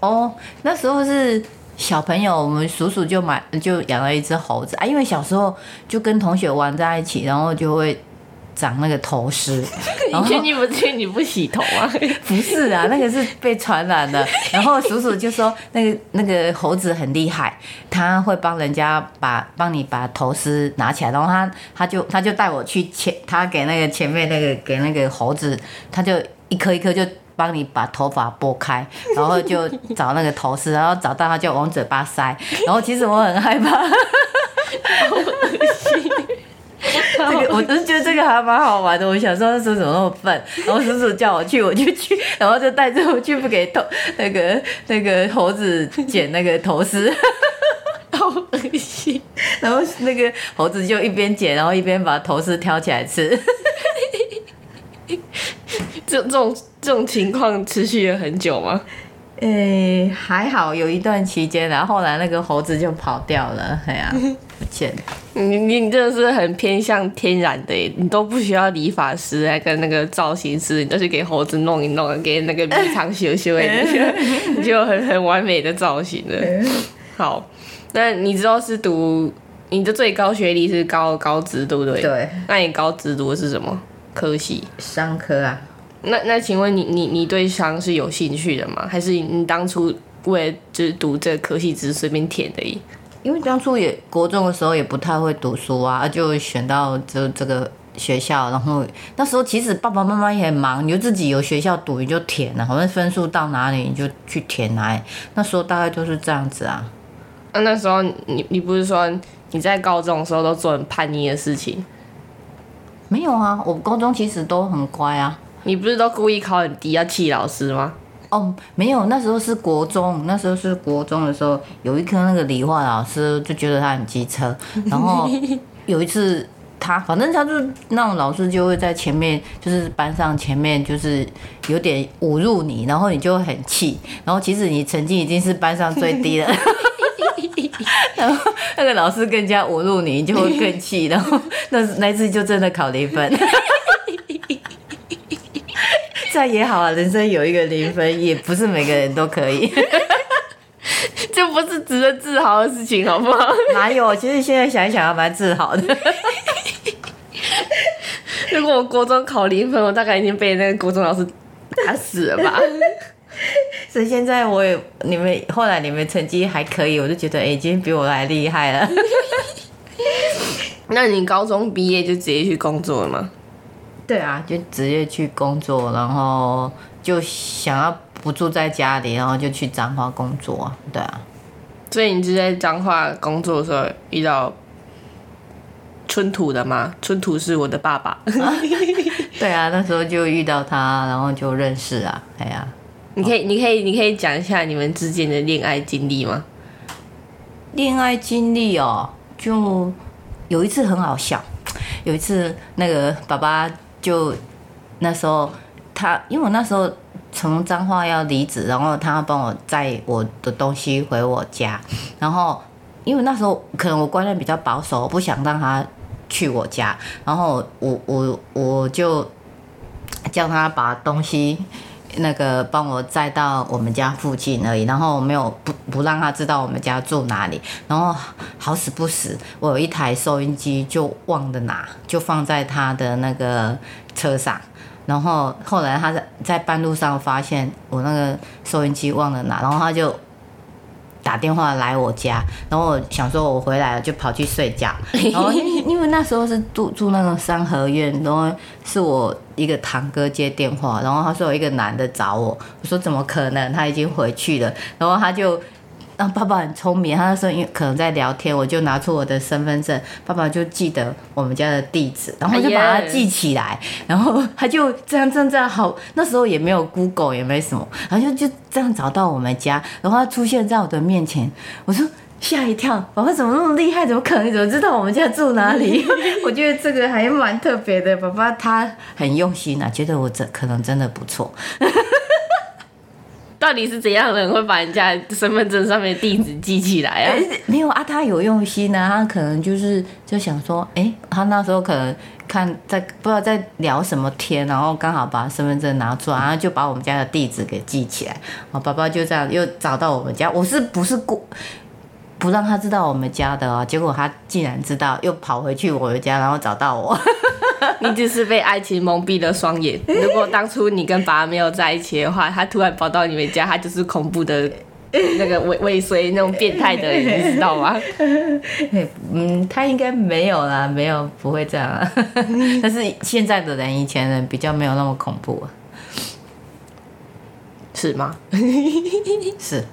哦，那时候是小朋友，我们叔叔就买就养了一只猴子啊，因为小时候就跟同学玩在一起，然后就会。长那个头虱，你确定不去你不洗头啊？不是啊，那个是被传染的。然后叔叔就说，那个那个猴子很厉害，他会帮人家把帮你把头虱拿起来。然后他他就他就带我去前，他给那个前面那个给那个猴子，他就一颗一颗就帮你把头发拨开，然后就找那个头虱，然后找到他就往嘴巴塞。然后其实我很害怕。这个 我是觉得这个还蛮好玩的。我小时候那时候怎么那么笨？然后叔叔叫我去，我就去，然后就带着我去不给头那个那个猴子剪那个头丝，好恶心。然后那个猴子就一边剪，然后一边把头丝挑起来吃。这这种这种情况持续了很久吗？诶，还好有一段期间，然后后来那个猴子就跑掉了，哎呀，不见。你你真的是很偏向天然的，你都不需要理发师来跟那个造型师，你都是给猴子弄一弄，给那个米长修修，你就 很很完美的造型了。好，那你知道是读你的最高学历是高高职，对不对？对。那你高职读的是什么科系？商科啊。那那请问你你你对商是有兴趣的吗？还是你当初为了就是读这科系只是随便填的？因为当初也国中的时候也不太会读书啊，就选到这这个学校。然后那时候其实爸爸妈妈也很忙，你就自己有学校读你就填了，好像分数到哪里你就去填哪里。那时候大概就是这样子啊。那那时候你你不是说你在高中的时候都做很叛逆的事情？没有啊，我高中其实都很乖啊。你不是都故意考很低要气老师吗？哦，没有，那时候是国中，那时候是国中的时候，有一科那个理化老师就觉得他很机车，然后有一次他反正他就那种老师就会在前面，就是班上前面就是有点侮辱你，然后你就很气，然后其实你成绩已经是班上最低了，然后那个老师更加侮辱你，你就会更气，然后那那次就真的考零分。再也好啊，人生有一个零分，也不是每个人都可以。这不是值得自豪的事情，好不好？哪有？其实现在想一想，还蛮自豪的。如果我国中考零分，我大概已经被那个国中老师打死了吧。所以现在我也，你们后来你们成绩还可以，我就觉得哎，已经比我还厉害了。那你高中毕业就直接去工作了吗？对啊，就直接去工作，然后就想要不住在家里，然后就去彰化工作。对啊，所以你是在彰化工作的时候遇到春土的吗？春土是我的爸爸。对啊，那时候就遇到他，然后就认识啊。哎呀，你可以，你可以，你可以讲一下你们之间的恋爱经历吗？恋爱经历哦，就有一次很好笑，有一次那个爸爸。就那时候，他因为我那时候从彰化要离职，然后他帮我载我的东西回我家，然后因为那时候可能我观念比较保守，不想让他去我家，然后我我我就叫他把东西。那个帮我载到我们家附近而已，然后没有不不让他知道我们家住哪里，然后好死不死，我有一台收音机就忘了拿，就放在他的那个车上，然后后来他在在半路上发现我那个收音机忘了拿，然后他就。打电话来我家，然后我想说我回来了就跑去睡觉，然后因因为那时候是住住那个三合院，然后是我一个堂哥接电话，然后他说有一个男的找我，我说怎么可能，他已经回去了，然后他就。然后爸爸很聪明，他那时候因为可能在聊天，我就拿出我的身份证，爸爸就记得我们家的地址，然后就把它记起来，然后他就这样这样这样好，那时候也没有 Google 也没什么，然后就就这样找到我们家，然后他出现在我的面前，我说吓一跳，爸爸怎么那么厉害？怎么可能？怎么知道我们家住哪里？我觉得这个还蛮特别的，爸爸他很用心啊，觉得我这可能真的不错。到底是怎样的人会把人家身份证上面地址记起来啊？没有啊，他有用心呢，他可能就是就想说，哎，他那时候可能看在不知道在聊什么天，然后刚好把身份证拿出来，然后就把我们家的地址给记起来。我爸爸就这样又找到我们家，我是不是过不让他知道我们家的啊？结果他竟然知道，又跑回去我的家，然后找到我。你只是被爱情蒙蔽了双眼。如果当初你跟爸爸没有在一起的话，他突然跑到你们家，他就是恐怖的那个尾尾随那种变态的，你知道吗？嗯，他应该没有啦，没有不会这样啊。但是现在的人，以前人比较没有那么恐怖啊，是吗？是。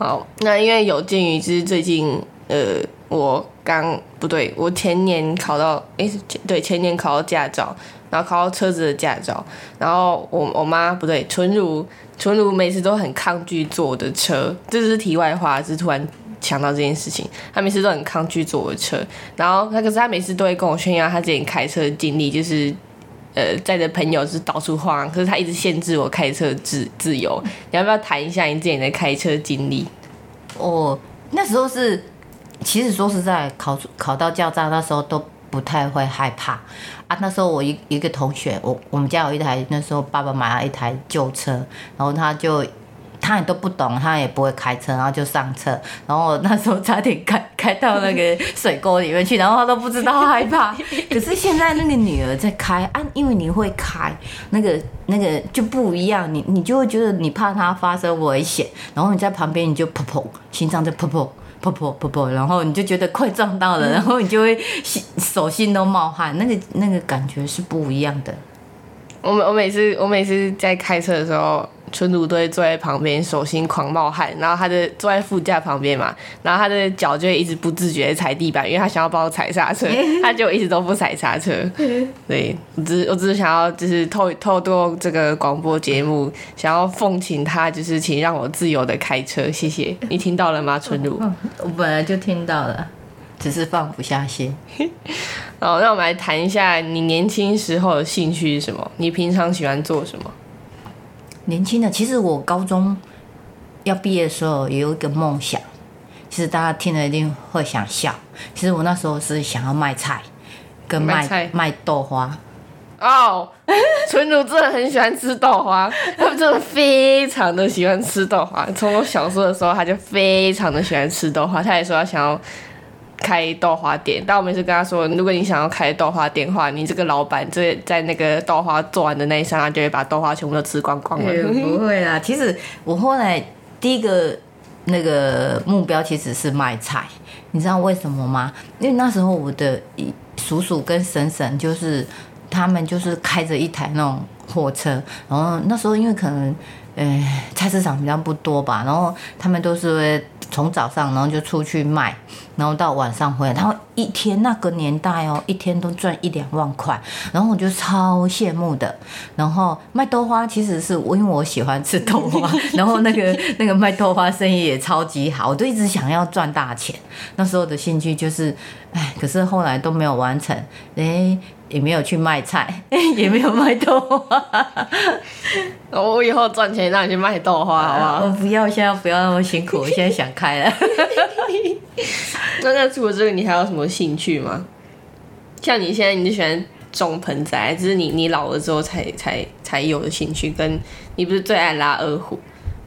好，那因为有鉴于就是最近呃。我刚不对，我前年考到，哎，对，前年考到驾照，然后考到车子的驾照，然后我我妈不对，纯如纯如每次都很抗拒坐我的车，这是题外话，是突然想到这件事情，她每次都很抗拒坐我的车，然后她可是她每次都会跟我炫耀她之前开车的经历，就是呃载着朋友是到处晃，可是他一直限制我开车自自由，你要不要谈一下你之前的开车经历？哦，那时候是。其实说实在，考考到驾照那时候都不太会害怕啊。那时候我一一个同学，我我们家有一台，那时候爸爸买了一台旧车，然后他就他也都不懂，他也不会开车，然后就上车，然后那时候差点开开到那个水沟里面去，然后他都不知道害怕。可是现在那个女儿在开啊，因为你会开，那个那个就不一样，你你就会觉得你怕它发生危险，然后你在旁边你就砰砰，心脏就砰砰。噗噗噗噗，然后你就觉得快撞到了，然后你就会心手心都冒汗，那个那个感觉是不一样的。我每我每次我每次在开车的时候。春都会坐在旁边，手心狂冒汗，然后他的坐在副驾旁边嘛，然后他的脚就会一直不自觉踩地板，因为他想要帮我踩刹车，他就一直都不踩刹车。对，我只我只是想要就是透透过这个广播节目，想要奉请他，就是请让我自由的开车，谢谢 你听到了吗，春如？我本来就听到了，只是放不下心。哦，那我们来谈一下你年轻时候的兴趣是什么？你平常喜欢做什么？年轻的，其实我高中要毕业的时候也有一个梦想，其实大家听了一定会想笑。其实我那时候是想要卖菜，跟卖卖豆花。哦，纯如真的很喜欢吃豆花，他们真的非常的喜欢吃豆花。从我小时候的时候，他就非常的喜欢吃豆花，他也说他想要。开豆花店，但我每次跟他说，如果你想要开豆花店的话，你这个老板在在那个豆花做完的那一刹那，就会把豆花全部都吃光光了。不会啦，其实我后来第一个那个目标其实是卖菜，你知道为什么吗？因为那时候我的叔叔跟婶婶就是他们就是开着一台那种货车，然后那时候因为可能。呃，菜市场比较不多吧，然后他们都是从早上，然后就出去卖，然后到晚上回来，然后一天那个年代哦，一天都赚一两万块，然后我就超羡慕的。然后卖豆花其实是我因为我喜欢吃豆花，然后那个那个卖豆花生意也超级好，我就一直想要赚大钱。那时候的兴趣就是，哎，可是后来都没有完成，哎。也没有去卖菜，也没有卖豆花。我以后赚钱让你去卖豆花，好不好？我不要，现在不要那么辛苦，我现在想开了。那那除了这个，你还有什么兴趣吗？像你现在，你喜欢种盆栽，只是你你老了之后才才才有的兴趣。跟你不是最爱拉二胡？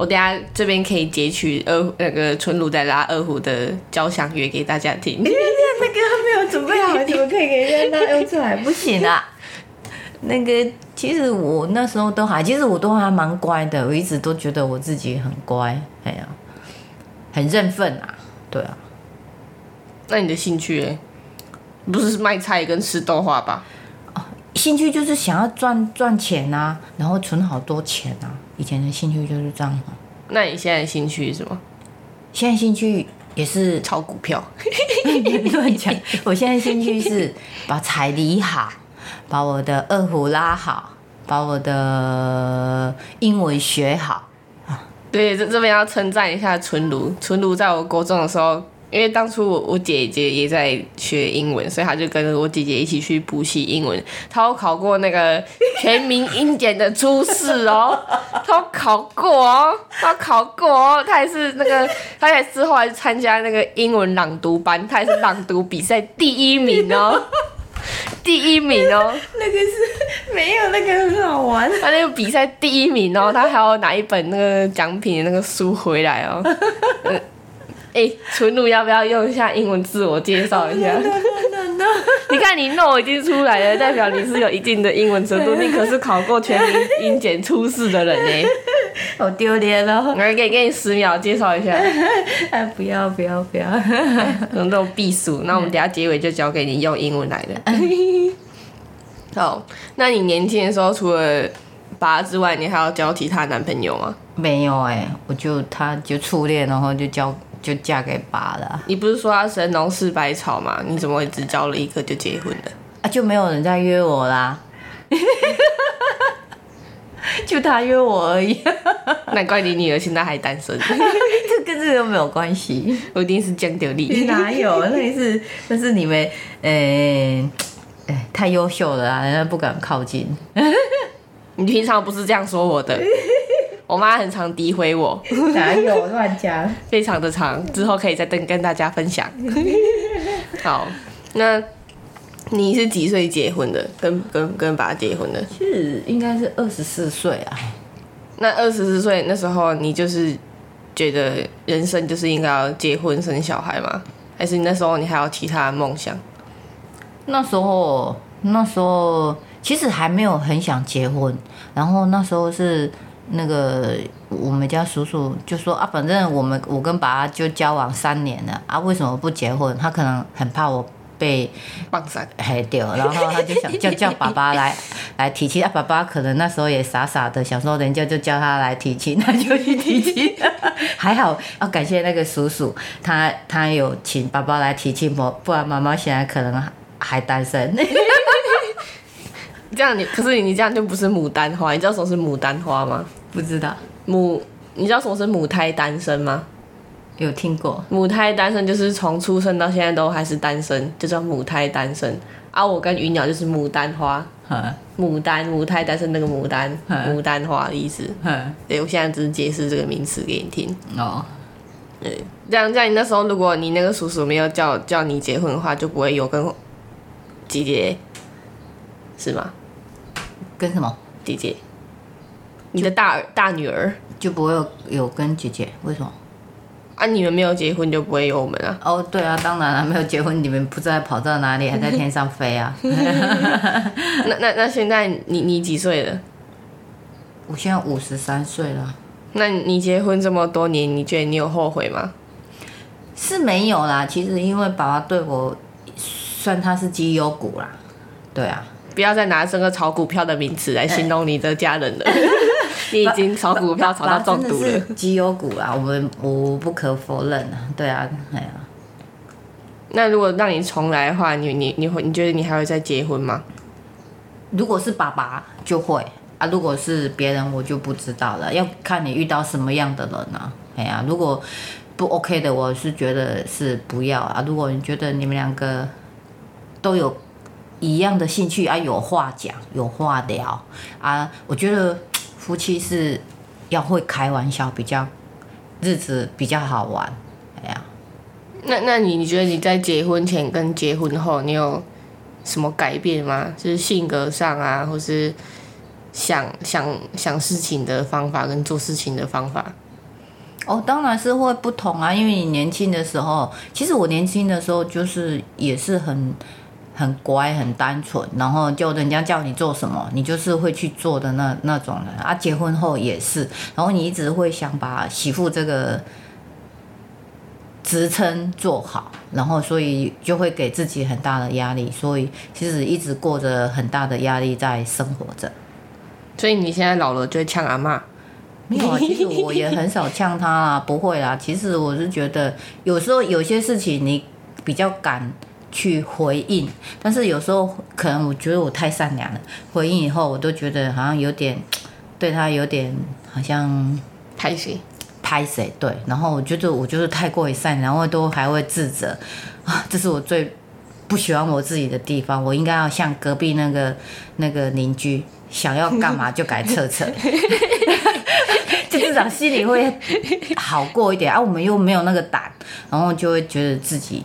我等下这边可以截取二那个春露在拉二胡的交响乐给大家听。那个还没有准备好，怎么可以给人家用出来？不行啊！那个其实我那时候都还，其实我都还蛮乖的，我一直都觉得我自己很乖，哎呀，很认份啊，对啊。那你的兴趣，不是卖菜跟吃豆花吧？哦，兴趣就是想要赚赚钱啊，然后存好多钱啊。以前的兴趣就是这样。那你现在的兴趣是什么？现在兴趣。也是炒股票，乱讲。我现在兴趣是把彩礼好，把我的二胡拉好，把我的英文学好。对，这这边要称赞一下纯如，纯如在我国中的时候，因为当初我我姐姐也在学英文，所以她就跟着我姐姐一起去补习英文。她有考过那个全民英检的初试哦，她考过哦，她考过哦，她也是那个，她也之后还参加那个英文朗读班，她也是朗读比赛第一名哦，第一名哦。那个是没有那个很好玩，她那个比赛第一名哦，她还要拿一本那个奖品的那个书回来哦。哎，纯露要不要用一下英文自我介绍一下？你看你 no 已经出来了，代表你是有一定的英文程度，你可是考过全民英检初试的人呢。好丢脸哦！我给给你十秒介绍一下。哎，不要不要不要，那种避暑。那我们等下结尾就交给你用英文来的。好，那你年轻的时候除了拔之外，你还要交其他男朋友吗？没有哎，我就他就初恋，然后就交。就嫁给爸了。你不是说他神农氏百草吗？你怎么会只交了一个就结婚了？啊，就没有人在约我啦。就他约我而已。难怪你女儿现在还单身。这跟这个没有关系。我一定是降掉你。哪有？那是那是你们，呃，哎，太优秀了啊，人家不敢靠近。你平常不是这样说我的。我妈很常诋毁我，哪有乱讲？非常的长，之后可以再跟跟大家分享。好，那你是几岁结婚的？跟跟跟爸结婚的？是应该是二十四岁啊。那二十四岁那时候，你就是觉得人生就是应该要结婚生小孩吗？还是你那时候你还有其他的梦想？那时候那时候其实还没有很想结婚，然后那时候是。那个我们家叔叔就说啊，反正我们我跟爸就交往三年了啊，为什么不结婚？他可能很怕我被放散害掉，然后他就想叫叫爸爸来 来提亲啊。爸爸可能那时候也傻傻的想说，人家就叫他来提亲，他就去提亲。还好要感谢那个叔叔，他他有请爸爸来提亲，不不然妈妈现在可能还单身。这样你可是你这样就不是牡丹花，你知道什么是牡丹花吗？不知道。母，你知道什么是母胎单身吗？有听过。母胎单身就是从出生到现在都还是单身，就叫母胎单身。啊，我跟鱼鸟就是牡丹花。牡丹，母胎单身那个牡丹，牡丹花的意思。对，我现在只是解释这个名词给你听。哦。对，这样这样，你那时候如果你那个叔叔没有叫叫你结婚的话，就不会有跟姐姐，是吗？跟什么姐姐？你的大大女儿就不会有有跟姐姐？为什么？啊，你们没有结婚就不会有我们啊？哦，对啊，当然了，没有结婚，你们不知道跑到哪里，还在天上飞啊？那那那现在你你几岁了？我现在五十三岁了。那你结婚这么多年，你觉得你有后悔吗？是没有啦，其实因为爸爸对我算他是绩优股啦，对啊。不要再拿这个炒股票的名词来形容你的家人了，你已经炒股票炒到中毒了。绩优股啊，我们无不可否认啊，对啊，哎呀。那如果让你重来的话，你你你会你觉得你还会再结婚吗？如果是爸爸就会啊，如果是别人我就不知道了，要看你遇到什么样的人啊。哎呀，如果不 OK 的，我是觉得是不要啊。如果你觉得你们两个都有。一样的兴趣啊，有话讲，有话聊啊。我觉得夫妻是要会开玩笑，比较日子比较好玩。哎呀，那那你你觉得你在结婚前跟结婚后，你有什么改变吗？就是性格上啊，或是想想想事情的方法跟做事情的方法？哦，当然是会不同啊。因为你年轻的时候，其实我年轻的时候就是也是很。很乖，很单纯，然后就人家叫你做什么，你就是会去做的那那种人啊。结婚后也是，然后你一直会想把媳妇这个职称做好，然后所以就会给自己很大的压力，所以其实一直过着很大的压力在生活着。所以你现在老了就会呛阿妈？没有啊，其实我也很少呛他啦，不会啦。其实我是觉得有时候有些事情你比较敢。去回应，但是有时候可能我觉得我太善良了，回应以后我都觉得好像有点对他有点好像拍谁，拍谁对，然后我觉得我就是太过于善良，然后都还会自责啊，这是我最不喜欢我自己的地方。我应该要像隔壁那个那个邻居，想要干嘛就改测测，就至少心里会好过一点啊。我们又没有那个胆，然后就会觉得自己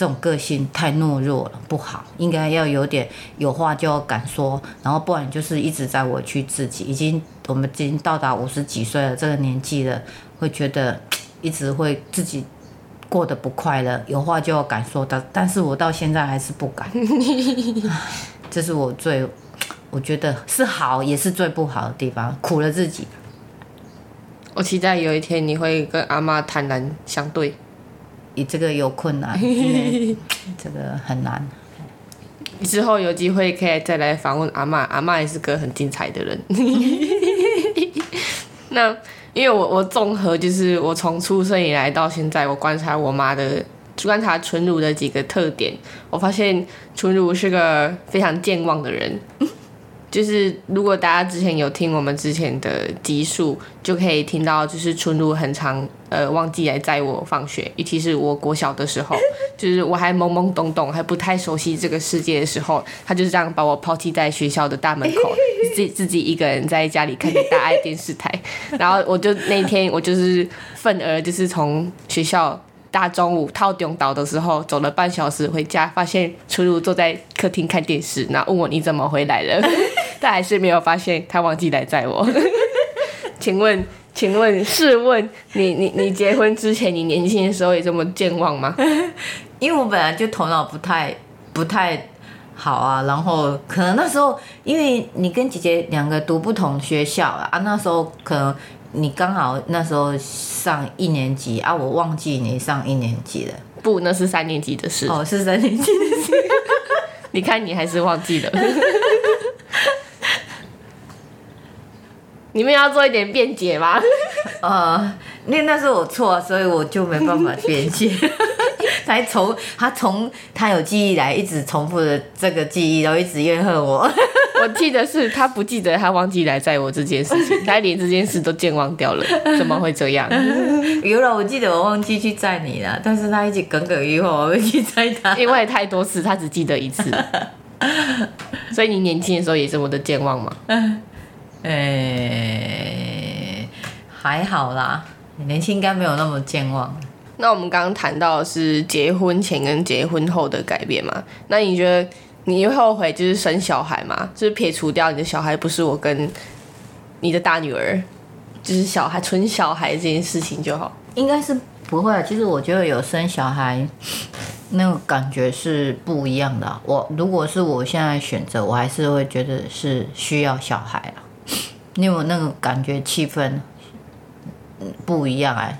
这种个性太懦弱了，不好，应该要有点有话就要敢说，然后不然就是一直在委屈自己，已经。我们已经到达五十几岁了，这个年纪了，会觉得一直会自己过得不快乐，有话就要敢说的。但是我到现在还是不敢，这是我最我觉得是好，也是最不好的地方，苦了自己。我期待有一天你会跟阿妈坦然相对，你这个有困难，这个很难。之后有机会可以再来访问阿妈，阿妈也是个很精彩的人。那因为我我综合就是我从出生以来到现在，我观察我妈的观察纯如的几个特点，我发现纯如是个非常健忘的人。就是如果大家之前有听我们之前的集数，就可以听到，就是春露很常呃忘记来载我放学，尤其是我国小的时候，就是我还懵懵懂懂，还不太熟悉这个世界的时候，他就是这样把我抛弃在学校的大门口，自自己一个人在家里看着大爱电视台，然后我就那天我就是愤而就是从学校。大中午套中岛的时候，走了半小时回家，发现初如坐在客厅看电视，然后问我你怎么回来了，但还是没有发现他忘记来载我。请问，请问，试问你你你结婚之前，你年轻的时候也这么健忘吗？因为我本来就头脑不太不太好啊，然后可能那时候因为你跟姐姐两个读不同学校啊，那时候可能。你刚好那时候上一年级啊，我忘记你上一年级了。不，那是三年级的事。哦，是三年级的事。你看，你还是忘记了。你们要做一点辩解吗？呃，那那是我错，所以我就没办法辩解。才从他从他有记忆来，一直重复的这个记忆，然后一直怨恨我。我记得是他不记得他忘记来载我这件事情，他连这件事都健忘掉了，怎么会这样？有了，我记得我忘记去载你了，但是他一直耿耿于怀，我没去载他。因为太多次，他只记得一次，所以你年轻的时候也是我的健忘吗？诶，还好啦，年轻应该没有那么健忘。那我们刚刚谈到的是结婚前跟结婚后的改变嘛？那你觉得你会后悔就是生小孩吗？就是撇除掉你的小孩不是我跟你的大女儿，就是小孩纯小孩这件事情就好？应该是不会啊。其实我觉得有生小孩那个感觉是不一样的。我如果是我现在选择，我还是会觉得是需要小孩啊，因为那个感觉气氛不一样啊，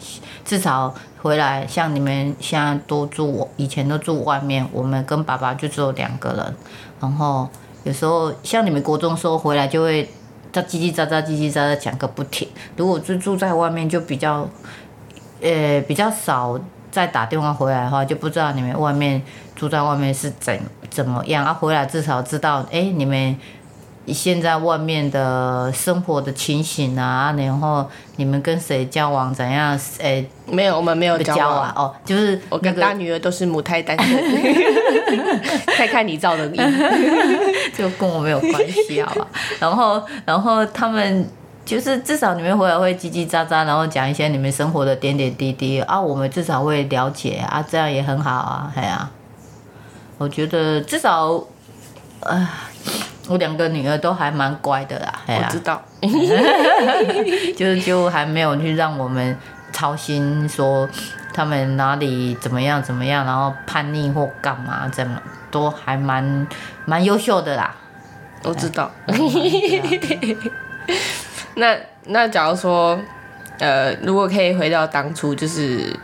至少。回来像你们现在都住，以前都住外面，我们跟爸爸就只有两个人。然后有时候像你们国中时候回来就会在叽叽喳喳、叽叽喳喳讲个不停。如果就住在外面就比较，呃，比较少再打电话回来的话，就不知道你们外面住在外面是怎怎么样。啊，回来至少知道，哎，你们。现在外面的生活的情形啊，然后你们跟谁交往怎样？诶，没有，我们没有交往哦，就是我跟大女儿都是母胎单身，看看你造的孽，就跟我没有关系好吧？然后，然后他们就是至少你们回来会叽叽喳喳，然后讲一些你们生活的点点滴滴啊，我们至少会了解啊，这样也很好啊，哎呀，我觉得至少，啊。我两个女儿都还蛮乖的啦，我知道，就就还没有去让我们操心，说他们哪里怎么样怎么样，然后叛逆或干嘛，怎么都还蛮蛮优秀的啦。我知道。那那假如说，呃，如果可以回到当初，就是。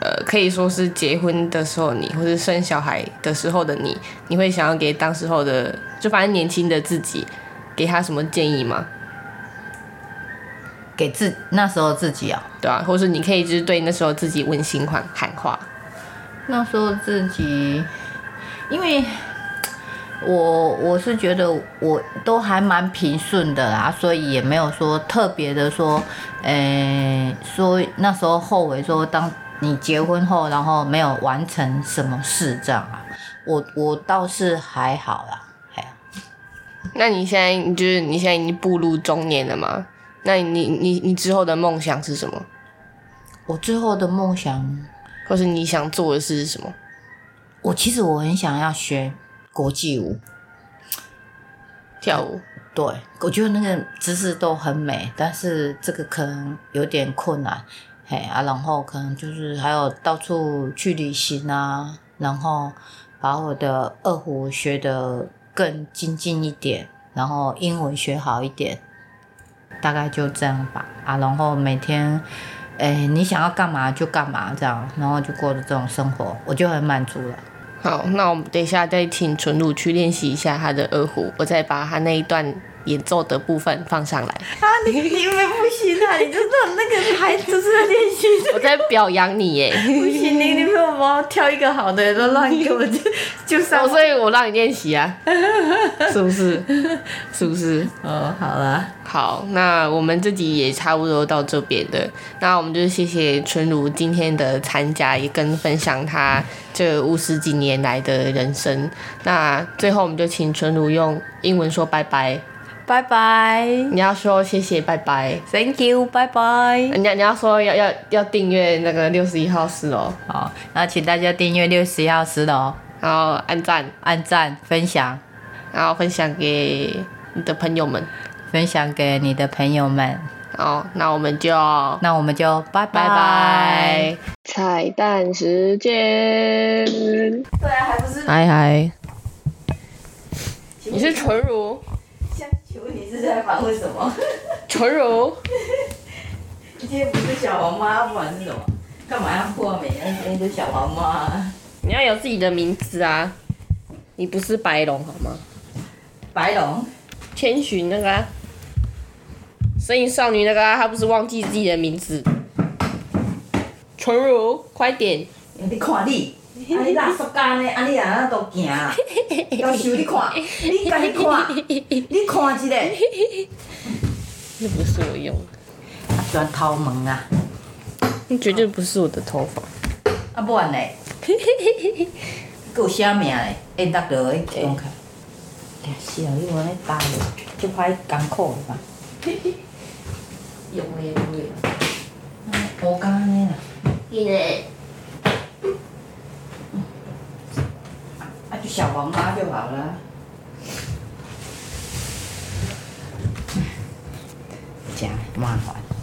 呃，可以说是结婚的时候你，或是生小孩的时候的你，你会想要给当时候的，就反正年轻的自己，给他什么建议吗？给自那时候自己啊，对啊，或者是你可以就是对那时候自己温馨喊喊话。那时候自己，因为我我是觉得我都还蛮平顺的啦，所以也没有说特别的说，诶，说那时候后悔说，当你结婚后，然后没有完成什么事这样啊，我我倒是还好啦，哎。那你现在就是你现在已经步入中年了吗？那你你你之后的梦想是什么？我之后的梦想，或是你想做的事是什么？我其实我很想要学。国际舞，跳舞，对我觉得那个姿势都很美，但是这个可能有点困难，嘿啊，然后可能就是还有到处去旅行啊，然后把我的二胡学得更精进一点，然后英文学好一点，大概就这样吧啊，然后每天，哎，你想要干嘛就干嘛这样，然后就过着这种生活，我就很满足了。好，那我们等一下再请纯露去练习一下他的二胡，我再把他那一段。演奏的部分放上来啊！你你们不行啊！你就是那个孩子在练习，我在表扬你耶！不行，你你不要帮我挑一个好的，都让给我就就上。所以我让你练习啊，是不是？是不是？哦，好了，好，那我们这集也差不多到这边的。那我们就谢谢春如今天的参加，也跟分享他这五十几年来的人生。那最后我们就请春如用英文说拜拜。拜拜！你要说谢谢，拜拜，Thank you，拜拜。你你要说要要要订阅那个六十一号室哦，好，那请大家订阅六十一号室哦，然后按赞按赞分享，然后分享给你的朋友们，分享给你的朋友们。哦，那我们就那我们就拜拜拜。彩蛋时间。对啊，还不是。嗨嗨。你是纯如。在访问什么？纯柔。今天不是小黄妈，不然是什么？干嘛要破名？那是小黄妈。你要有自己的名字啊！你不是白龙好吗？白龙。千寻那个。声音少女那个，他不是忘记自己的名字。纯如，快点。你看你。啊！你拉塑胶呢？啊！你啊那都行，要收你看，你家己看，你看一下。那不是我用的。啊，钻头毛啊！那绝对不是我的头发。啊，不然嘞？佮有啥名嘞？会得到诶，用开。是啊，你往咧打咧，就歹艰苦了吧？用诶用诶。我讲安尼啦。伊嘞。小黄妈就好了，真麻烦。